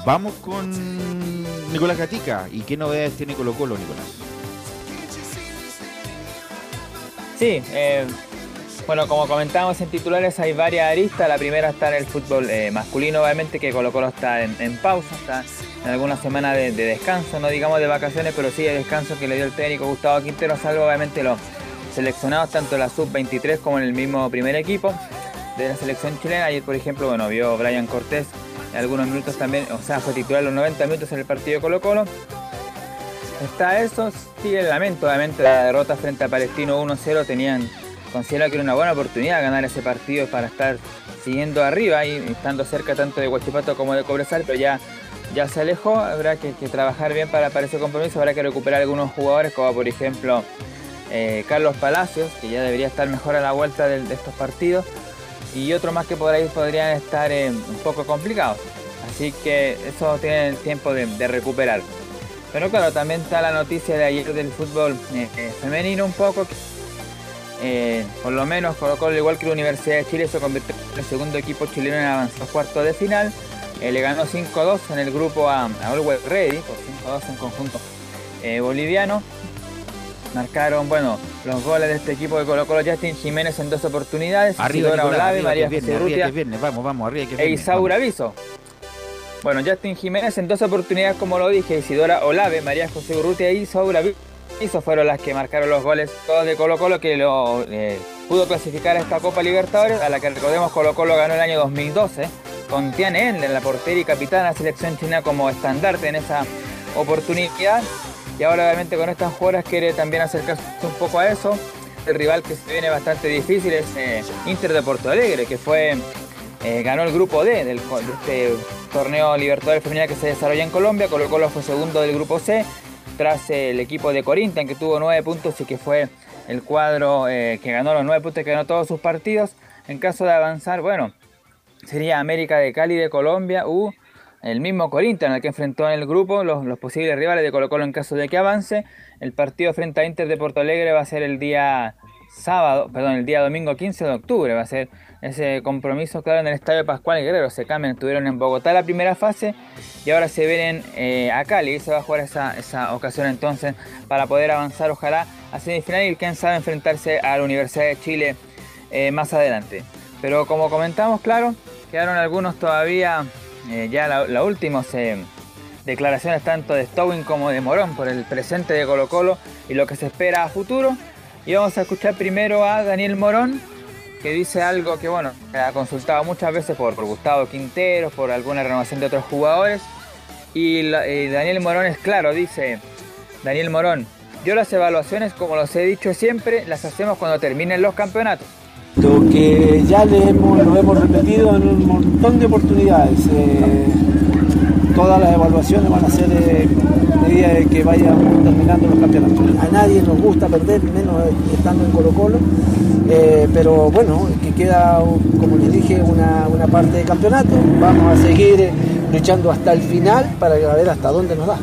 Speaker 1: vamos con Nicolás Gatica. ¿Y qué novedades tiene Colo Colo, Nicolás?
Speaker 2: Sí, eh, bueno, como comentábamos en titulares, hay varias aristas. La primera está en el fútbol eh, masculino, obviamente, que Colo Colo está en, pausa, está en alguna semana de, de descanso, no digamos de vacaciones, pero sí de descanso que le dio el técnico Gustavo Quintero, salvo obviamente los seleccionados tanto en la sub-23 como en el mismo primer equipo de la selección chilena. Ayer, por ejemplo, bueno, vio Brian Cortés en algunos minutos también, o sea, fue titular los 90 minutos en el partido de Colo Colo. Está eso, sigue el lamento, obviamente la derrota frente a Palestino 1-0 tenían considero que era una buena oportunidad ganar ese partido para estar siguiendo arriba y estando cerca tanto de Huachipato como de Cobresal, pero ya, ya se alejó, habrá que, trabajar bien para, para ese compromiso, habrá que recuperar algunos jugadores como por ejemplo eh, Carlos Palacios, que ya debería estar mejor a la vuelta de, estos partidos, y otros más que por podrían estar eh, un poco complicados. Así que eso tiene tiempo de, recuperar. Pero claro, también está la noticia de ayer del fútbol eh, femenino un poco. Eh, por lo menos Colo Colo, igual que la Universidad de Chile, se convirtió en el segundo equipo chileno en avanzar a cuartos de final. Eh, le ganó 5-2 en el grupo a, a Always Ready, por 5-2 en conjunto eh, boliviano. Marcaron, bueno, los goles de este equipo de Colo Colo, Justin Jiménez en dos oportunidades,
Speaker 1: Arriba,
Speaker 2: Isidora
Speaker 1: Nicolás,
Speaker 2: Olave,
Speaker 1: arriba,
Speaker 2: María
Speaker 1: que viernes, arriba, que viernes. Vamos, vamos, arriba, que
Speaker 2: e. Isaura Aviso. Bueno, Justin Jiménez en dos oportunidades, como lo dije, Isidora Olave, María José Urrutia y Isaura Aviso fueron las que marcaron los goles todos de Colo Colo que lo eh, pudo clasificar a esta Copa Libertadores, a la que recordemos Colo Colo ganó el año 2012 con Tiane En la portería y capitana de la selección china como estandarte en esa oportunidad. Y ahora obviamente con estas jugadoras quiere también acercarse un poco a eso. El rival que se viene bastante difícil es eh, Inter de Porto Alegre, que fue eh, ganó el grupo D del, de este torneo Libertadores Femenina que se desarrolla en Colombia. Colo Colo fue segundo del grupo C, tras el equipo de Corinthians que tuvo nueve puntos y que fue el cuadro eh, que ganó los nueve puntos, que ganó todos sus partidos. En caso de avanzar, bueno, sería América de Cali de Colombia u el mismo Corinthians, al que enfrentó en el grupo los, los posibles rivales de Colo Colo en caso de que avance. El partido frente a Inter de Porto Alegre va a ser el día sábado, perdón, el día domingo 15 de octubre. Va a ser ese compromiso, claro, en el Estadio Pascual Guerrero. Se cambian, estuvieron en Bogotá la primera fase y ahora se vienen eh, a Cali. Se va a jugar esa, esa ocasión entonces para poder avanzar, ojalá, a semifinal y quién sabe enfrentarse a la Universidad de Chile eh, más adelante. Pero como comentamos, claro, quedaron algunos todavía, eh, ya la, la se- declaraciones tanto de Stowin como de Morón por el presente de Colo Colo y lo que se espera a futuro. Y vamos a escuchar primero a Daniel Morón, que dice algo que, bueno, ha consultado muchas veces por, por Gustavo Quintero, por alguna renovación de otros jugadores. Y, y Daniel Morón es claro, dice Daniel Morón, yo las evaluaciones, como los he dicho siempre, las hacemos cuando terminen los campeonatos.
Speaker 18: Lo que ya lo hemos repetido en un montón de oportunidades. eh, todas las evaluaciones van a ser eh, medida de que vayan terminando los campeonatos. A nadie nos gusta perder, menos estando en Colo Colo, eh, pero bueno, que queda, como les dije, una, una parte de campeonato. Vamos a seguir eh, luchando hasta el final para ver hasta dónde nos da.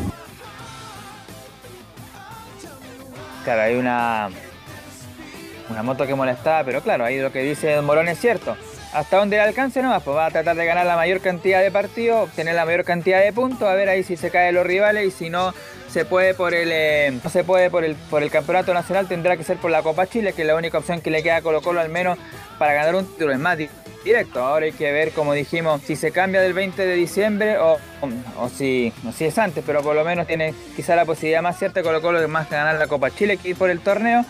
Speaker 2: Claro, hay una, una moto que molestaba, pero claro, ahí lo que dice Don Morón es cierto. Hasta donde le alcance nomás, pues va a tratar de ganar la mayor cantidad de partidos, obtener la mayor cantidad de puntos, a ver ahí si se caen los rivales y si no se puede por el eh, no se puede por el por el campeonato nacional tendrá que ser por la Copa Chile, que es la única opción que le queda a Colo Colo al menos para ganar un título. Es más di- directo. Ahora hay que ver, como dijimos, si se cambia del 20 de diciembre o, o, si, o si es antes, pero por lo menos tiene quizá la posibilidad más cierta Colo Colo de más ganar la Copa Chile que ir por el torneo.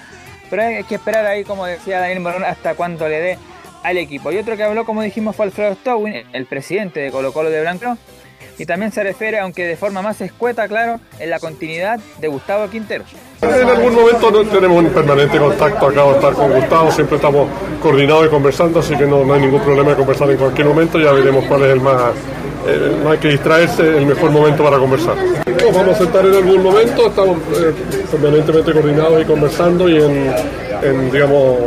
Speaker 2: Pero hay que esperar ahí, como decía Daniel Morón, hasta cuánto le dé al equipo. Y otro que habló, como dijimos, fue Alfredo Stowin, el presidente de Colo Colo de Blanco. Y también se refiere, aunque de forma más escueta, claro, en la continuidad de Gustavo Quintero.
Speaker 19: En algún momento no tenemos un permanente contacto, acabo de estar con Gustavo, siempre estamos coordinados y conversando, así que no, no hay ningún problema de conversar en cualquier momento, ya veremos cuál es el más, eh, no hay que distraerse, el mejor momento para conversar. Nos vamos a sentar en algún momento, estamos eh, permanentemente coordinados y conversando y en, en, digamos,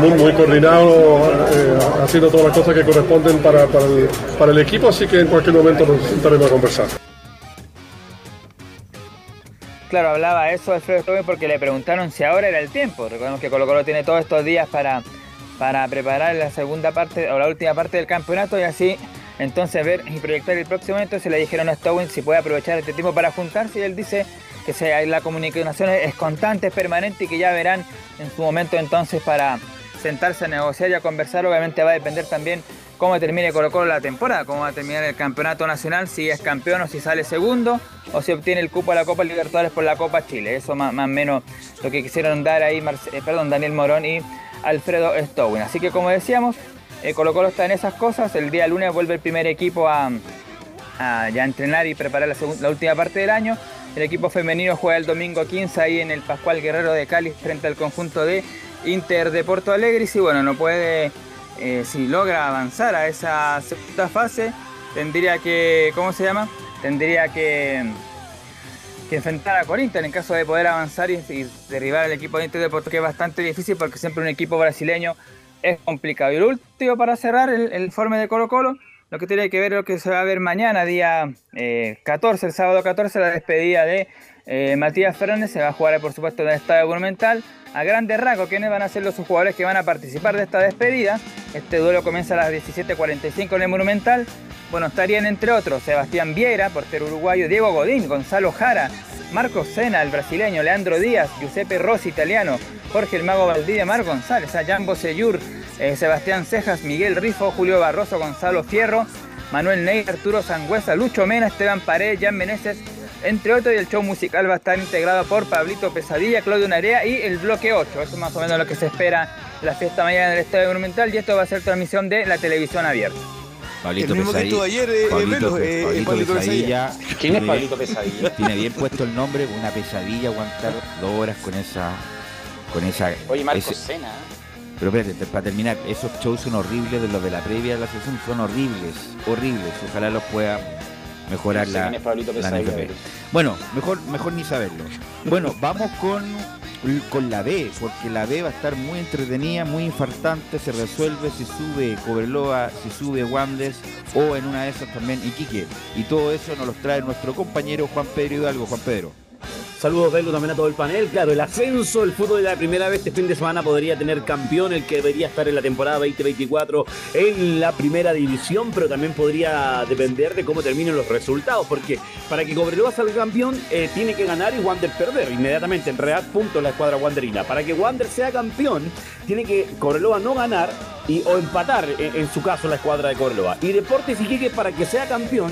Speaker 19: muy, muy coordinados, eh, haciendo todas las cosas que corresponden para, para, el, equipo, así que en cualquier momento nos sentaremos a conversar.
Speaker 2: Claro, hablaba eso Alfredo Stowin porque le preguntaron si ahora era el tiempo. Recordemos que Colo Colo tiene todos estos días para, para preparar la segunda parte o la última parte del campeonato y así entonces ver y proyectar el próximo. Entonces le dijeron a Stowin si puede aprovechar este tiempo para juntarse y él dice que se- la comunicación es constante, es permanente y que ya verán en su momento entonces para sentarse a negociar y a conversar. Obviamente va a depender también cómo termine Colo Colo la temporada, cómo va a terminar el campeonato nacional, si es campeón o si sale segundo, o si obtiene el cupo a la Copa Libertadores por la Copa Chile. Eso más, más o menos lo que quisieron dar ahí eh, perdón, Daniel Morón y Alfredo Stowin. Así que como decíamos, eh, Colo Colo está en esas cosas. El día lunes vuelve el primer equipo a, ya entrenar y preparar la, última parte del año. El equipo femenino juega el domingo 15 ahí en el Pascual Guerrero de Cali frente al conjunto de Inter de Porto Alegre y si bueno, no puede, eh, si logra avanzar a esa segunda fase, tendría que, ¿cómo se llama? Tendría que, que enfrentar a Corinthians en caso de poder avanzar y, y derribar al equipo de Inter de Porto, que es bastante difícil porque siempre un equipo brasileño es complicado. Y lo último para cerrar el, el informe de Colo Colo, lo que tiene que ver lo que se va a ver mañana, día eh, 14, el sábado 14, la despedida de eh, Matías Fernández, se va a jugar por supuesto en el Estadio Monumental. A grandes rasgos, ¿quiénes van a ser los jugadores que van a participar de esta despedida? Este duelo comienza a las 17.45 en el Monumental. Bueno, estarían entre otros Sebastián Vieira, portero uruguayo, Diego Godín, Gonzalo Jara, Marcos Sena, el brasileño, Leandro Díaz, Giuseppe Rossi, italiano, Jorge el Mago Valdivia, Mar González, a Jambo Seyur, eh, Sebastián Cejas, Miguel Rifo, Julio Barroso, Gonzalo Fierro, Manuel Ney, Arturo Sangüesa, Lucho Mena, Esteban Paredes, Jan Meneses, entre otros, y el show musical va a estar integrado por Pablito Pesadilla, Claudio Narea y el bloque 8. Eso es más o menos lo que se espera la fiesta mañana en el Estadio Monumental y esto va a ser transmisión de la televisión abierta.
Speaker 1: Pablito
Speaker 20: El mismo que
Speaker 1: Pesadilla.
Speaker 20: estuvo ayer, eh,
Speaker 1: Pablito,
Speaker 20: Velo, eh,
Speaker 1: Pablito
Speaker 20: Pablito
Speaker 1: Pesadilla.
Speaker 20: Pesadilla.
Speaker 7: ¿Quién es Pablito Pesadilla? <laughs>
Speaker 1: Tiene bien puesto el nombre, una pesadilla aguantar dos horas con esa. Con esa
Speaker 7: Oye, Marcos
Speaker 1: ese-
Speaker 7: Sena. ¿eh?
Speaker 1: Pero espérate, te- para terminar, esos shows son horribles de los de la previa de la sesión, son horribles, horribles. Ojalá los pueda mejorar
Speaker 7: No sé
Speaker 1: la, NFP. Bueno, mejor, mejor ni saberlo. Bueno, vamos con, con la B, porque la B va a estar muy entretenida, muy infartante, se resuelve si sube Cobreloa, si sube Wandes o en una de esas también Iquique. Y todo eso nos los trae nuestro compañero Juan Pedro Hidalgo. Juan Pedro.
Speaker 5: Saludos, Velo, también a todo el panel. Claro, el ascenso, el fútbol de la primera vez este fin de semana podría tener campeón, el que debería estar en la temporada 2024 en la primera división, pero también podría depender de cómo terminen los resultados, porque para que Cobreloa salga campeón eh, tiene que ganar y Wander perder inmediatamente en real puntos la escuadra wanderina. Para que Wander sea campeón, tiene que Cobreloa no ganar y, o empatar, en, en su caso, la escuadra de Cobreloa. Y Deportes Iquique, para que sea campeón,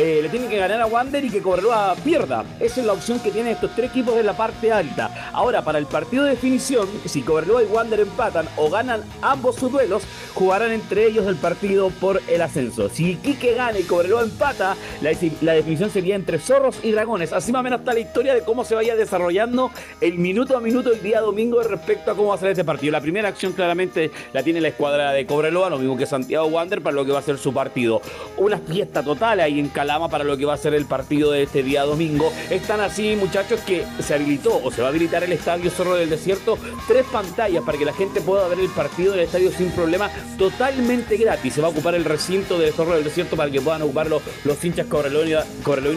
Speaker 5: eh, le tienen que ganar a Wander y que Cobreloa pierda. Esa es la opción que tienen estos tres equipos de la parte alta. Ahora, para el partido de definición, si Cobreloa y Wander empatan o ganan ambos sus duelos, jugarán entre ellos el partido por el ascenso. Si Quique gana y Cobreloa empata, la, definición sería entre zorros y dragones. Así más o menos está la historia de cómo se vaya desarrollando el minuto a minuto el día domingo respecto a cómo va a ser este partido. La primera acción claramente la tiene la escuadra de Cobreloa, lo mismo que Santiago Wander para lo que va a ser su partido. Una fiesta total ahí en Calama para lo que va a ser el partido de este día domingo. Están así, muchachos, que se habilitó o se va a habilitar el estadio Zorro del Desierto. Tres pantallas para que la gente pueda ver el partido del estadio sin problema, totalmente gratis. Se va a ocupar el recinto del Zorro del Desierto para que puedan ocuparlo los hinchas correloinos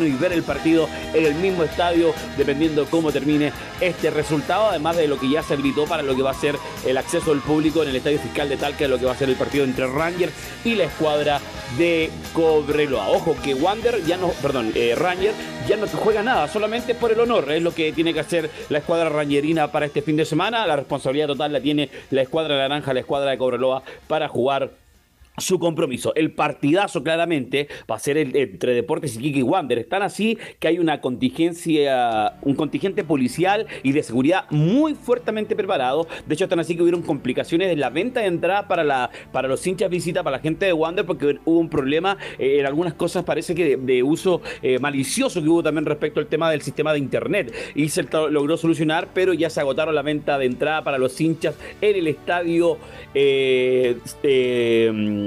Speaker 5: y ver el partido en el mismo estadio, dependiendo cómo termine este resultado. Además de lo que ya se habilitó para lo que va a ser el acceso del público en el estadio fiscal de Talca, lo que va a ser el partido entre Rangers y la escuadra de Cobreloa. Ojo que Wander ya no, perdón, eh, ya no juega nada, solamente por el honor. Es lo que tiene que hacer la escuadra rangerina para este fin de semana. La responsabilidad total la tiene la escuadra naranja, la escuadra de Cobreloa para jugar su compromiso. El partidazo claramente va a ser el, entre Deportes y Kiki Wander. Están así que hay una contingencia, un contingente policial y de seguridad muy fuertemente preparado. De hecho, están así que hubieron complicaciones en la venta de entradas para, la, para los hinchas visita, para la gente de Wander, porque hubo un problema eh, en algunas cosas, parece que de, uso eh, malicioso que hubo también respecto al tema del sistema de internet. Y se logró solucionar, pero ya se agotaron la venta de entrada para los hinchas en el estadio. Eh,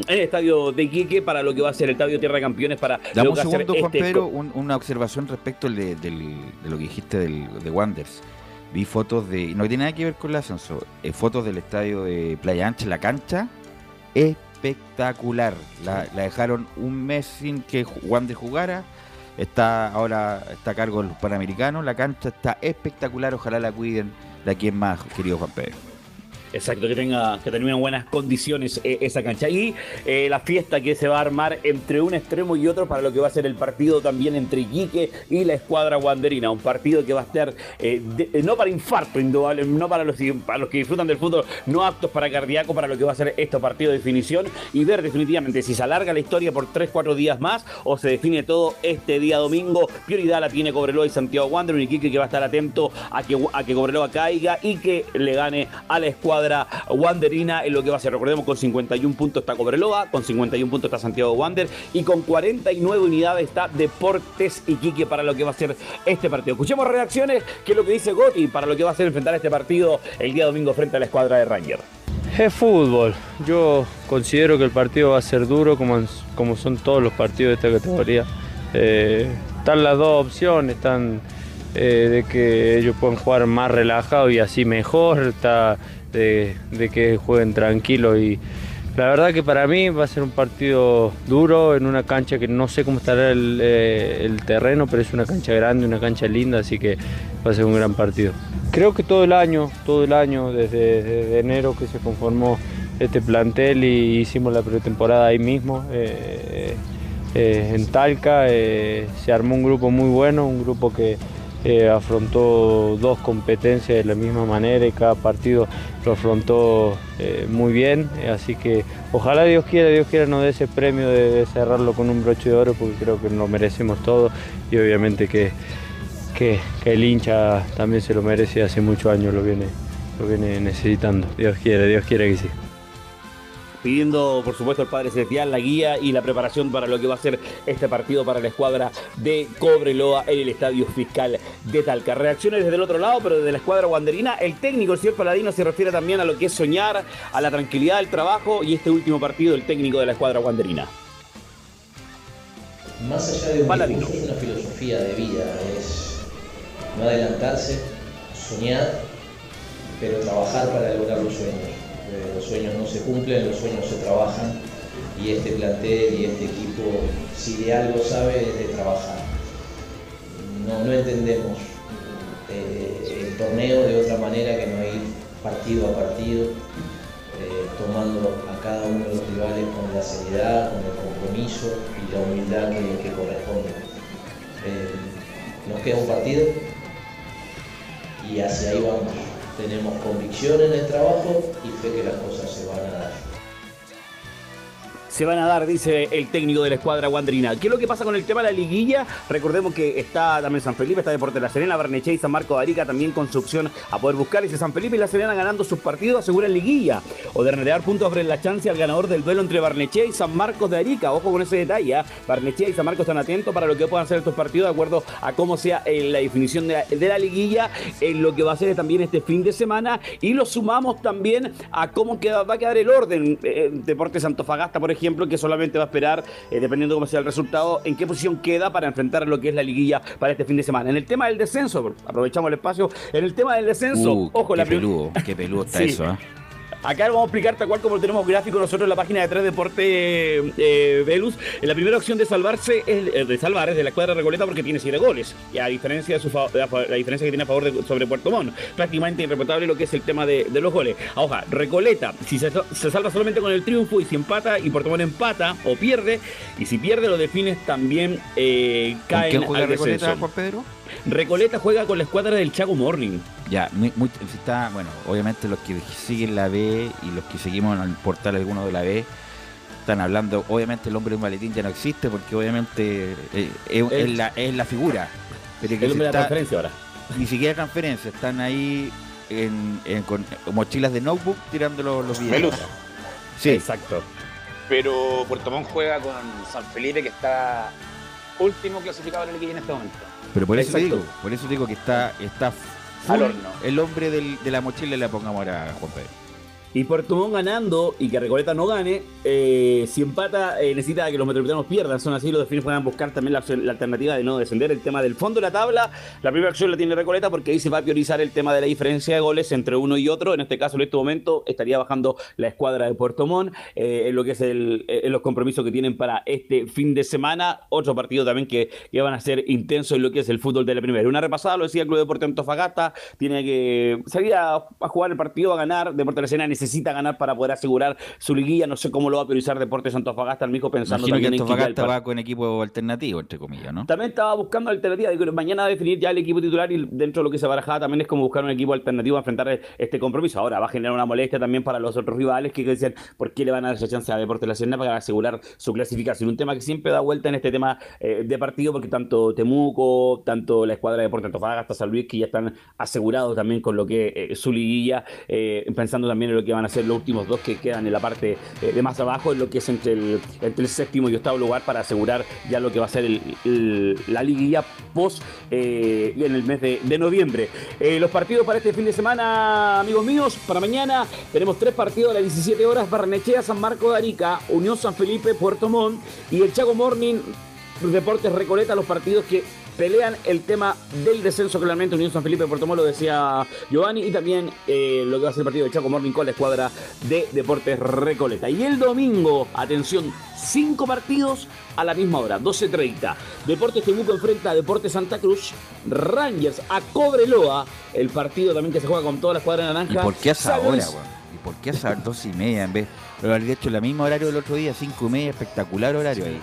Speaker 5: el estadio de Iquique para lo que va a ser el estadio Tierra de Campeones para
Speaker 1: Dame un segundo, Juan
Speaker 5: este
Speaker 1: Pedro, un- una observación respecto de, del- de lo que dijiste del, de Wanders. Vi fotos de. No tiene nada que ver con el ascenso. eh, fotos del estadio de Playa Ancha, la cancha. Espectacular. La, la dejaron un mes sin que Wander jugara. Está ahora está a cargo de los panamericanos. La cancha está espectacular. Ojalá la cuiden de aquí en más, querido Juan Pedro.
Speaker 5: Exacto, que tenga que tenga en buenas condiciones eh, esa cancha. Y eh, la fiesta que se va a armar entre un extremo y otro para lo que va a ser el partido también entre Iquique y la escuadra wanderina. Un partido que va a estar eh, no para infarto, indudable, no para los, que disfrutan del fútbol, no aptos para cardíaco, para lo que va a ser este partido de definición y ver definitivamente si se alarga la historia por 3-4 días más o se define todo este día domingo. Prioridad la tiene Cobreloa y Santiago Wander, un Iquique que va a estar atento a que, a que Cobreloa caiga y que le gane a la escuadra escuadra wanderina en lo que va a ser. Recordemos, con 51 puntos está Cobreloa, con 51 puntos está Santiago Wander y con 49 unidades está Deportes Iquique para lo que va a ser este partido. Escuchemos reacciones, que es lo que dice Gotti para lo que va a ser enfrentar este partido el día domingo frente a la escuadra de Ranger.
Speaker 20: Es fútbol. Yo considero que el partido va a ser duro, como, como son todos los partidos de esta categoría. Eh, están las dos opciones, están eh, de que ellos pueden jugar más relajado y así mejor, está de, que jueguen tranquilo y la verdad que para mí va a ser un partido duro en una cancha que no sé cómo estará el, eh, el terreno, pero es una cancha grande, una cancha linda, así que va a ser un gran partido. Creo que todo el año, todo el año, desde, enero que se conformó este plantel y hicimos la pretemporada ahí mismo, eh, eh, en Talca, se armó un grupo muy bueno, un grupo que eh, afrontó dos competencias de la misma manera y cada partido lo afrontó eh, muy bien, eh, así que ojalá Dios quiera, Dios quiera nos dé ese premio de, cerrarlo con un broche de oro porque creo que lo merecemos todos y obviamente que, que, que el hincha también se lo merece hace muchos años lo viene, lo viene necesitando, Dios quiere, Dios quiere que sí
Speaker 5: pidiendo por supuesto al Padre Celestial la guía y la preparación para lo que va a ser este partido para la escuadra de Cobreloa en el Estadio Fiscal de Talca. Reacciones desde el otro lado, pero desde la escuadra guanderina, el técnico, el señor Paladino, se refiere también a lo que es soñar, a la tranquilidad del trabajo y este último partido, el técnico de la escuadra guanderina.
Speaker 21: Más allá de un
Speaker 5: Paladino.
Speaker 21: es una filosofía de vida, es no adelantarse, soñar, pero trabajar para lograr los sueños. Eh, Los sueños no se cumplen, los sueños se trabajan y este plantel y este equipo, si de algo sabe, es de trabajar. No, no entendemos eh, el torneo de otra manera que no ir partido a partido, eh, tomando a cada uno de los rivales con la seriedad, con el compromiso y la humildad que, que corresponde. Nos queda un partido y hacia ahí vamos. Tenemos convicción en el trabajo y fe que las cosas se van a dar.
Speaker 5: Se van a dar, dice el técnico de la escuadra Wandrina. ¿Qué es lo que pasa con el tema de la liguilla? Recordemos que está también San Felipe, está Deportes La Serena, Barnechea y San Marco de Arica también con su opción a poder buscar. Dice San Felipe y La Serena ganando sus partidos aseguran liguilla. O de renegar puntos abren la chance al ganador del duelo entre Barnechea y San Marcos de Arica. Ojo con ese detalle. ¿ah? Barnechea y San Marcos están atentos para lo que puedan hacer estos partidos de acuerdo a cómo sea eh, la definición de la, de la liguilla, en lo que va a ser también este fin de semana. Y lo sumamos también a cómo queda- va a quedar el orden. Eh, Deportes Antofagasta, por ejemplo, que solamente va a esperar, eh, dependiendo cómo sea el resultado, en qué posición queda para enfrentar lo que es la liguilla para este fin de semana. En el tema del descenso, aprovechamos el espacio, en el tema del descenso,
Speaker 1: Uh,
Speaker 5: ojo,
Speaker 1: qué
Speaker 5: la
Speaker 1: peludo, qué peludo está <laughs>
Speaker 5: Sí.
Speaker 1: eso, ¿eh?
Speaker 5: Acá lo vamos a explicar tal cual como lo tenemos gráfico nosotros en la página de 3 Deporte eh, Velus. En la primera opción de salvarse es eh, de salvar es de la escuadra de Recoleta porque tiene 7 goles. Y a diferencia de su la, diferencia que tiene a favor de, sobre Puerto Montt. Prácticamente irreputable lo que es el tema de, de los goles. Ahora, Recoleta, si se, se salva solamente con el triunfo y si empata y Puerto Montt empata o pierde, y si pierde lo defines también eh,
Speaker 1: ¿Con
Speaker 5: caen
Speaker 1: quién juega
Speaker 5: al
Speaker 1: Recoleta. Juan Pedro?
Speaker 5: Recoleta juega con la escuadra del Chago Morning.
Speaker 1: Ya, muy, muy- está, bueno, obviamente los que siguen la B y los que seguimos en el portal alguno de la B están hablando, obviamente el hombre de un maletín ya no existe porque obviamente eh, es,
Speaker 5: El-
Speaker 1: es la, es la figura. Pero
Speaker 5: El
Speaker 1: se
Speaker 5: hombre de la transferencia ahora.
Speaker 1: Ni siquiera transferencia, están ahí en, en- con mochilas de notebook tirando los, los videos. Sí.
Speaker 5: Exacto.
Speaker 7: Pero Puerto Montt juega con San Felipe, que está último clasificado en la liguilla en este momento.
Speaker 1: Pero por eso te digo, por eso te digo que está, está
Speaker 7: Al
Speaker 1: full
Speaker 7: horno.
Speaker 1: el hombre del- de la mochila le pongamos ahora a Juan Pedro.
Speaker 5: Y Puerto Montt ganando y que Recoleta no gane, eh, si empata eh, necesita que los metropolitanos pierdan. Son así, los delfines puedan buscar también la, alternativa de no descender. El tema del fondo de la tabla, la primera opción la tiene Recoleta porque ahí se va a priorizar el tema de la diferencia de goles entre uno y otro. En este caso, en este momento, estaría bajando la escuadra de Puerto Montt eh, en lo que es el, en los compromisos que tienen para este fin de semana. Otro partido también que, que van a ser intensos en lo que es el fútbol de la primera. Una repasada, lo decía el Club Deporte Antofagasta, tiene que salir a, jugar el partido, a ganar. Deporte de la Serena necesita necesita ganar para poder asegurar su liguilla. No sé cómo lo va a priorizar Deportes Antofagasta, el mismo pensando
Speaker 1: Imagino que
Speaker 5: también en que
Speaker 1: Antofagasta
Speaker 5: par-
Speaker 1: va con equipo alternativo, entre comillas, ¿no?
Speaker 5: También estaba buscando alternativas. Mañana va a definir ya el equipo titular y dentro de lo que se barajaba también es como buscar un equipo alternativo a enfrentar este compromiso. Ahora va a generar una molestia también para los otros rivales que decían por qué le van a dar esa chance a Deportes La Serena para asegurar su clasificación. Un tema que siempre da vuelta en este tema eh, de partido porque tanto Temuco, tanto la escuadra de Deportes Antofagasta, San Luis, que ya están asegurados también con lo que eh, su liguilla, eh, pensando también en lo que van a ser los últimos dos que quedan en la parte eh, de más abajo, en lo que es entre el, entre el séptimo y octavo lugar para asegurar ya lo que va a ser el- la liguilla post eh, en el mes de, de noviembre. Eh, los partidos para este fin de semana, amigos míos, para mañana tenemos tres partidos a las 17 horas, Barnechea, San Marco de Arica, Unión San Felipe, Puerto Montt y el Chago Morning Deportes Recoleta, los partidos que pelean el tema del descenso claramente Unión San Felipe Puerto Montt, lo decía Giovanni y también eh, lo que va a ser el partido de Chaco Morning con la escuadra de Deportes Recoleta y el domingo, atención, cinco partidos a la misma hora, 12.30 Deportes Temuco enfrenta a Deportes Santa Cruz Rangers a Cobreloa el partido también que se juega con toda la escuadra naranja
Speaker 1: ¿Y por qué a esa hora,
Speaker 5: Luis.
Speaker 1: weón? ¿Y por qué a esa dos y media en vez? Pero haber hecho el mismo horario del otro día, cinco y media, espectacular horario ahí.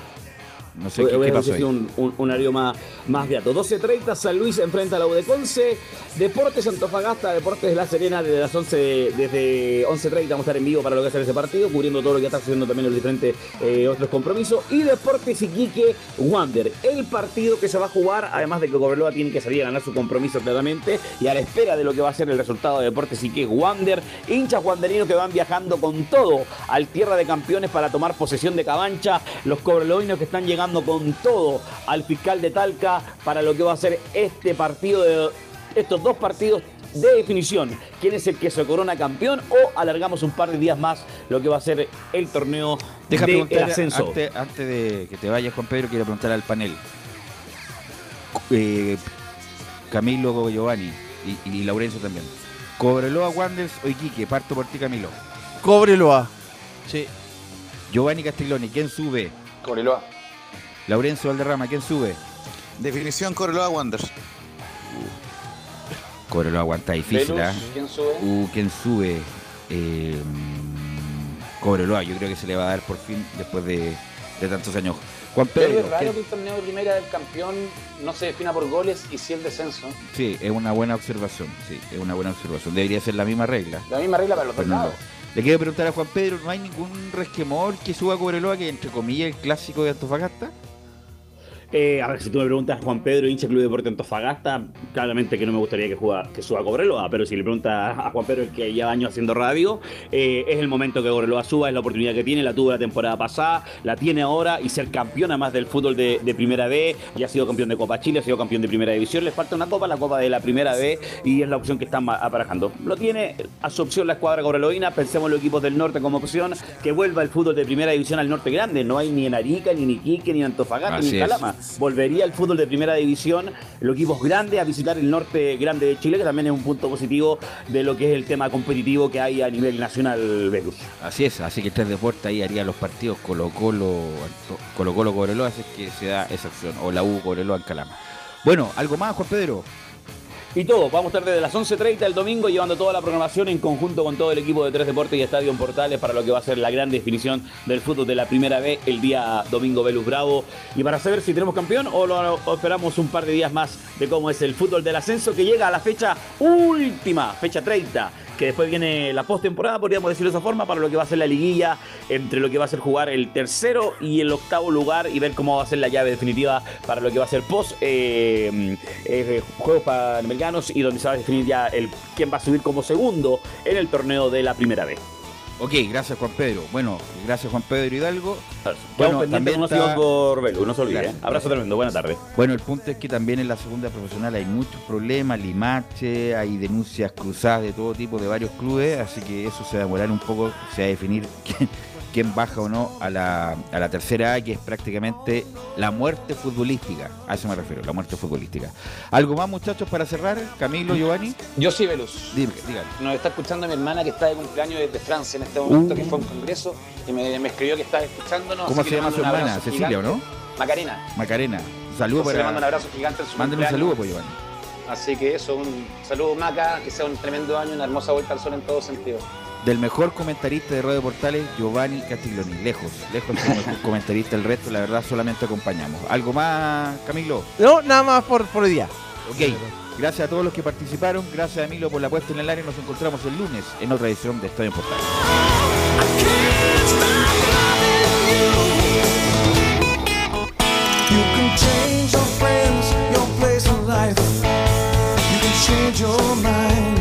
Speaker 1: No sé qué, qué pasó ahí.
Speaker 5: un, un, un horario más, más beato. 12.30, San Luis enfrenta a la U de Conce. Deportes Antofagasta, Deportes de La Serena desde las 11, desde 11.30 vamos a estar en vivo para lo que ser ese partido, cubriendo todo lo que está sucediendo también en los diferentes eh, otros compromisos. Y Deportes Iquique Wander, el partido que se va a jugar, además de que Cobreloa tiene que salir a ganar su compromiso claramente, y a la espera de lo que va a ser el resultado de Deportes Iquique Wander, hinchas wanderinos que van viajando con todo al Tierra de Campeones para tomar posesión de Cabancha, los cobreloinos que están llegando con todo al fiscal de Talca para lo que va a ser este partido de estos dos partidos de definición. ¿Quién es el que se corona campeón o alargamos un par de días más lo que va a ser el torneo
Speaker 1: Deja
Speaker 5: de
Speaker 1: preguntar,
Speaker 5: ascenso?
Speaker 1: Antes, antes de que te vayas, Juan Pedro, quiero preguntar al panel. Eh, Camilo Giovanni y, y Laurencio también. Cobreloa, Wanderers o Iquique. Parto por ti, Camilo.
Speaker 4: Cobreloa. Sí.
Speaker 1: Giovanni Castiglioni, ¿quién sube?
Speaker 7: Cobreloa.
Speaker 1: Laurencio Valderrama, ¿quién sube?
Speaker 6: Definición Cobreloa Wanderers.
Speaker 1: Cobreloa aguanta difícil, ¿ah?
Speaker 7: ¿quién sube?
Speaker 1: Uh, ¿quién sube? Eh, Cobreloa, yo creo que se le va a dar por fin después de, de tantos años. Juan
Speaker 7: Pero
Speaker 1: Pedro,
Speaker 7: es raro
Speaker 1: ¿quién-
Speaker 7: que el torneo de primera del campeón no se defina por goles y sí el descenso.
Speaker 1: Sí, es una buena observación. Sí, es una buena observación. Debería ser la misma regla.
Speaker 7: La misma regla para los dos
Speaker 1: Pero
Speaker 7: lados.
Speaker 1: Le quiero preguntar a Juan Pedro, ¿no hay ningún resquemor que suba a Cobreloa que entre comillas el clásico de Antofagasta?
Speaker 5: Eh, a ver, si tú me preguntas Juan Pedro, hincha Club Deporte Antofagasta, claramente que no me gustaría que, juega, que suba Cobreloa, pero si le preguntas a Juan Pedro, el que lleva años haciendo radio, eh, es el momento que Cobreloa suba, es la oportunidad que tiene, la tuvo la temporada pasada, la tiene ahora y ser campeón además del fútbol de, de Primera B, ya ha sido campeón de Copa Chile, ha sido campeón de Primera División, le falta una copa, la copa de la Primera B y es la opción que están aparejando. Lo tiene a su opción la escuadra cobreloína, pensemos en los equipos del norte como opción, que vuelva el fútbol de Primera División al norte grande, no hay ni en Arica, ni en Iquique, ni en Antofagasta,
Speaker 1: Así
Speaker 5: ni en
Speaker 1: es.
Speaker 5: Volvería el fútbol de primera división, los equipos grandes a visitar el norte grande de Chile, que también es un punto positivo de lo que es el tema competitivo que hay a nivel nacional, Velus.
Speaker 1: Así es, así que tres deportes ahí haría los partidos Colo Colo, Colo Colo así que se da esa opción, o la U Cobreloa en Calama. Bueno, ¿algo más, Juan Pedro?
Speaker 5: Y todo, vamos a estar desde las 11.30 el domingo llevando toda la programación en conjunto con todo el equipo de Tres Deportes y Estadio en Portales para lo que va a ser la gran definición del fútbol de la primera vez el día domingo Velus Bravo. Y para saber si tenemos campeón o lo esperamos un par de días más de cómo es el fútbol del ascenso que llega a la fecha última, fecha 30, que después viene la postemporada, podríamos decirlo de esa forma, para lo que va a ser la liguilla, entre lo que va a ser jugar el tercero y el octavo lugar y ver cómo va a ser la llave definitiva para lo que va a ser post eh, eh, juegos panamericanos y donde se va a definir ya el quién va a subir como segundo en el torneo de la primera vez.
Speaker 1: Ok, gracias Juan Pedro. Bueno, gracias Juan Pedro Hidalgo.
Speaker 5: Bueno, pendiente con
Speaker 1: está-
Speaker 5: por Velu, no se olvide. ¿eh? Abrazo tremendo, buena tarde.
Speaker 1: Bueno, el punto es que también en la segunda profesional hay muchos problemas, limache, hay denuncias cruzadas de todo tipo de varios clubes, así que eso se va a demorar un poco, se va a definir <laughs> quién, quién baja o no a la, a la tercera A, que es prácticamente la muerte futbolística. A eso me refiero, la muerte futbolística. ¿Algo más, muchachos, para cerrar? Camilo, Giovanni.
Speaker 7: Yo sí, Velus.
Speaker 1: Dime, dígale.
Speaker 7: Nos está escuchando mi hermana que está de cumpleaños desde Francia en este momento,
Speaker 1: Uh.
Speaker 7: que fue a un congreso y me, me escribió que está escuchándonos.
Speaker 1: ¿Cómo se llama su hermana? Cecilia, ¿o no?
Speaker 7: Macarena.
Speaker 1: Macarena. Un saludo
Speaker 7: Entonces le
Speaker 1: para...
Speaker 7: mando un abrazo gigante en su
Speaker 1: Mándale un saludo, pues, Giovanni.
Speaker 7: Así que eso, un saludo Maca, que sea un tremendo año, una hermosa vuelta al sol en todo sentido.
Speaker 1: Del mejor comentarista de Radio Portales, Giovanni Castiglioni. Lejos, lejos del mejor <laughs> comentarista. El resto, la verdad, solamente acompañamos. ¿Algo más, Camilo?
Speaker 4: No, nada más por, por hoy día.
Speaker 1: Ok. Gracias a todos los que participaron. Gracias, Emilio, por la puesta en el área. Nos encontramos el lunes en otra edición de Estadio Portales.
Speaker 22: Change your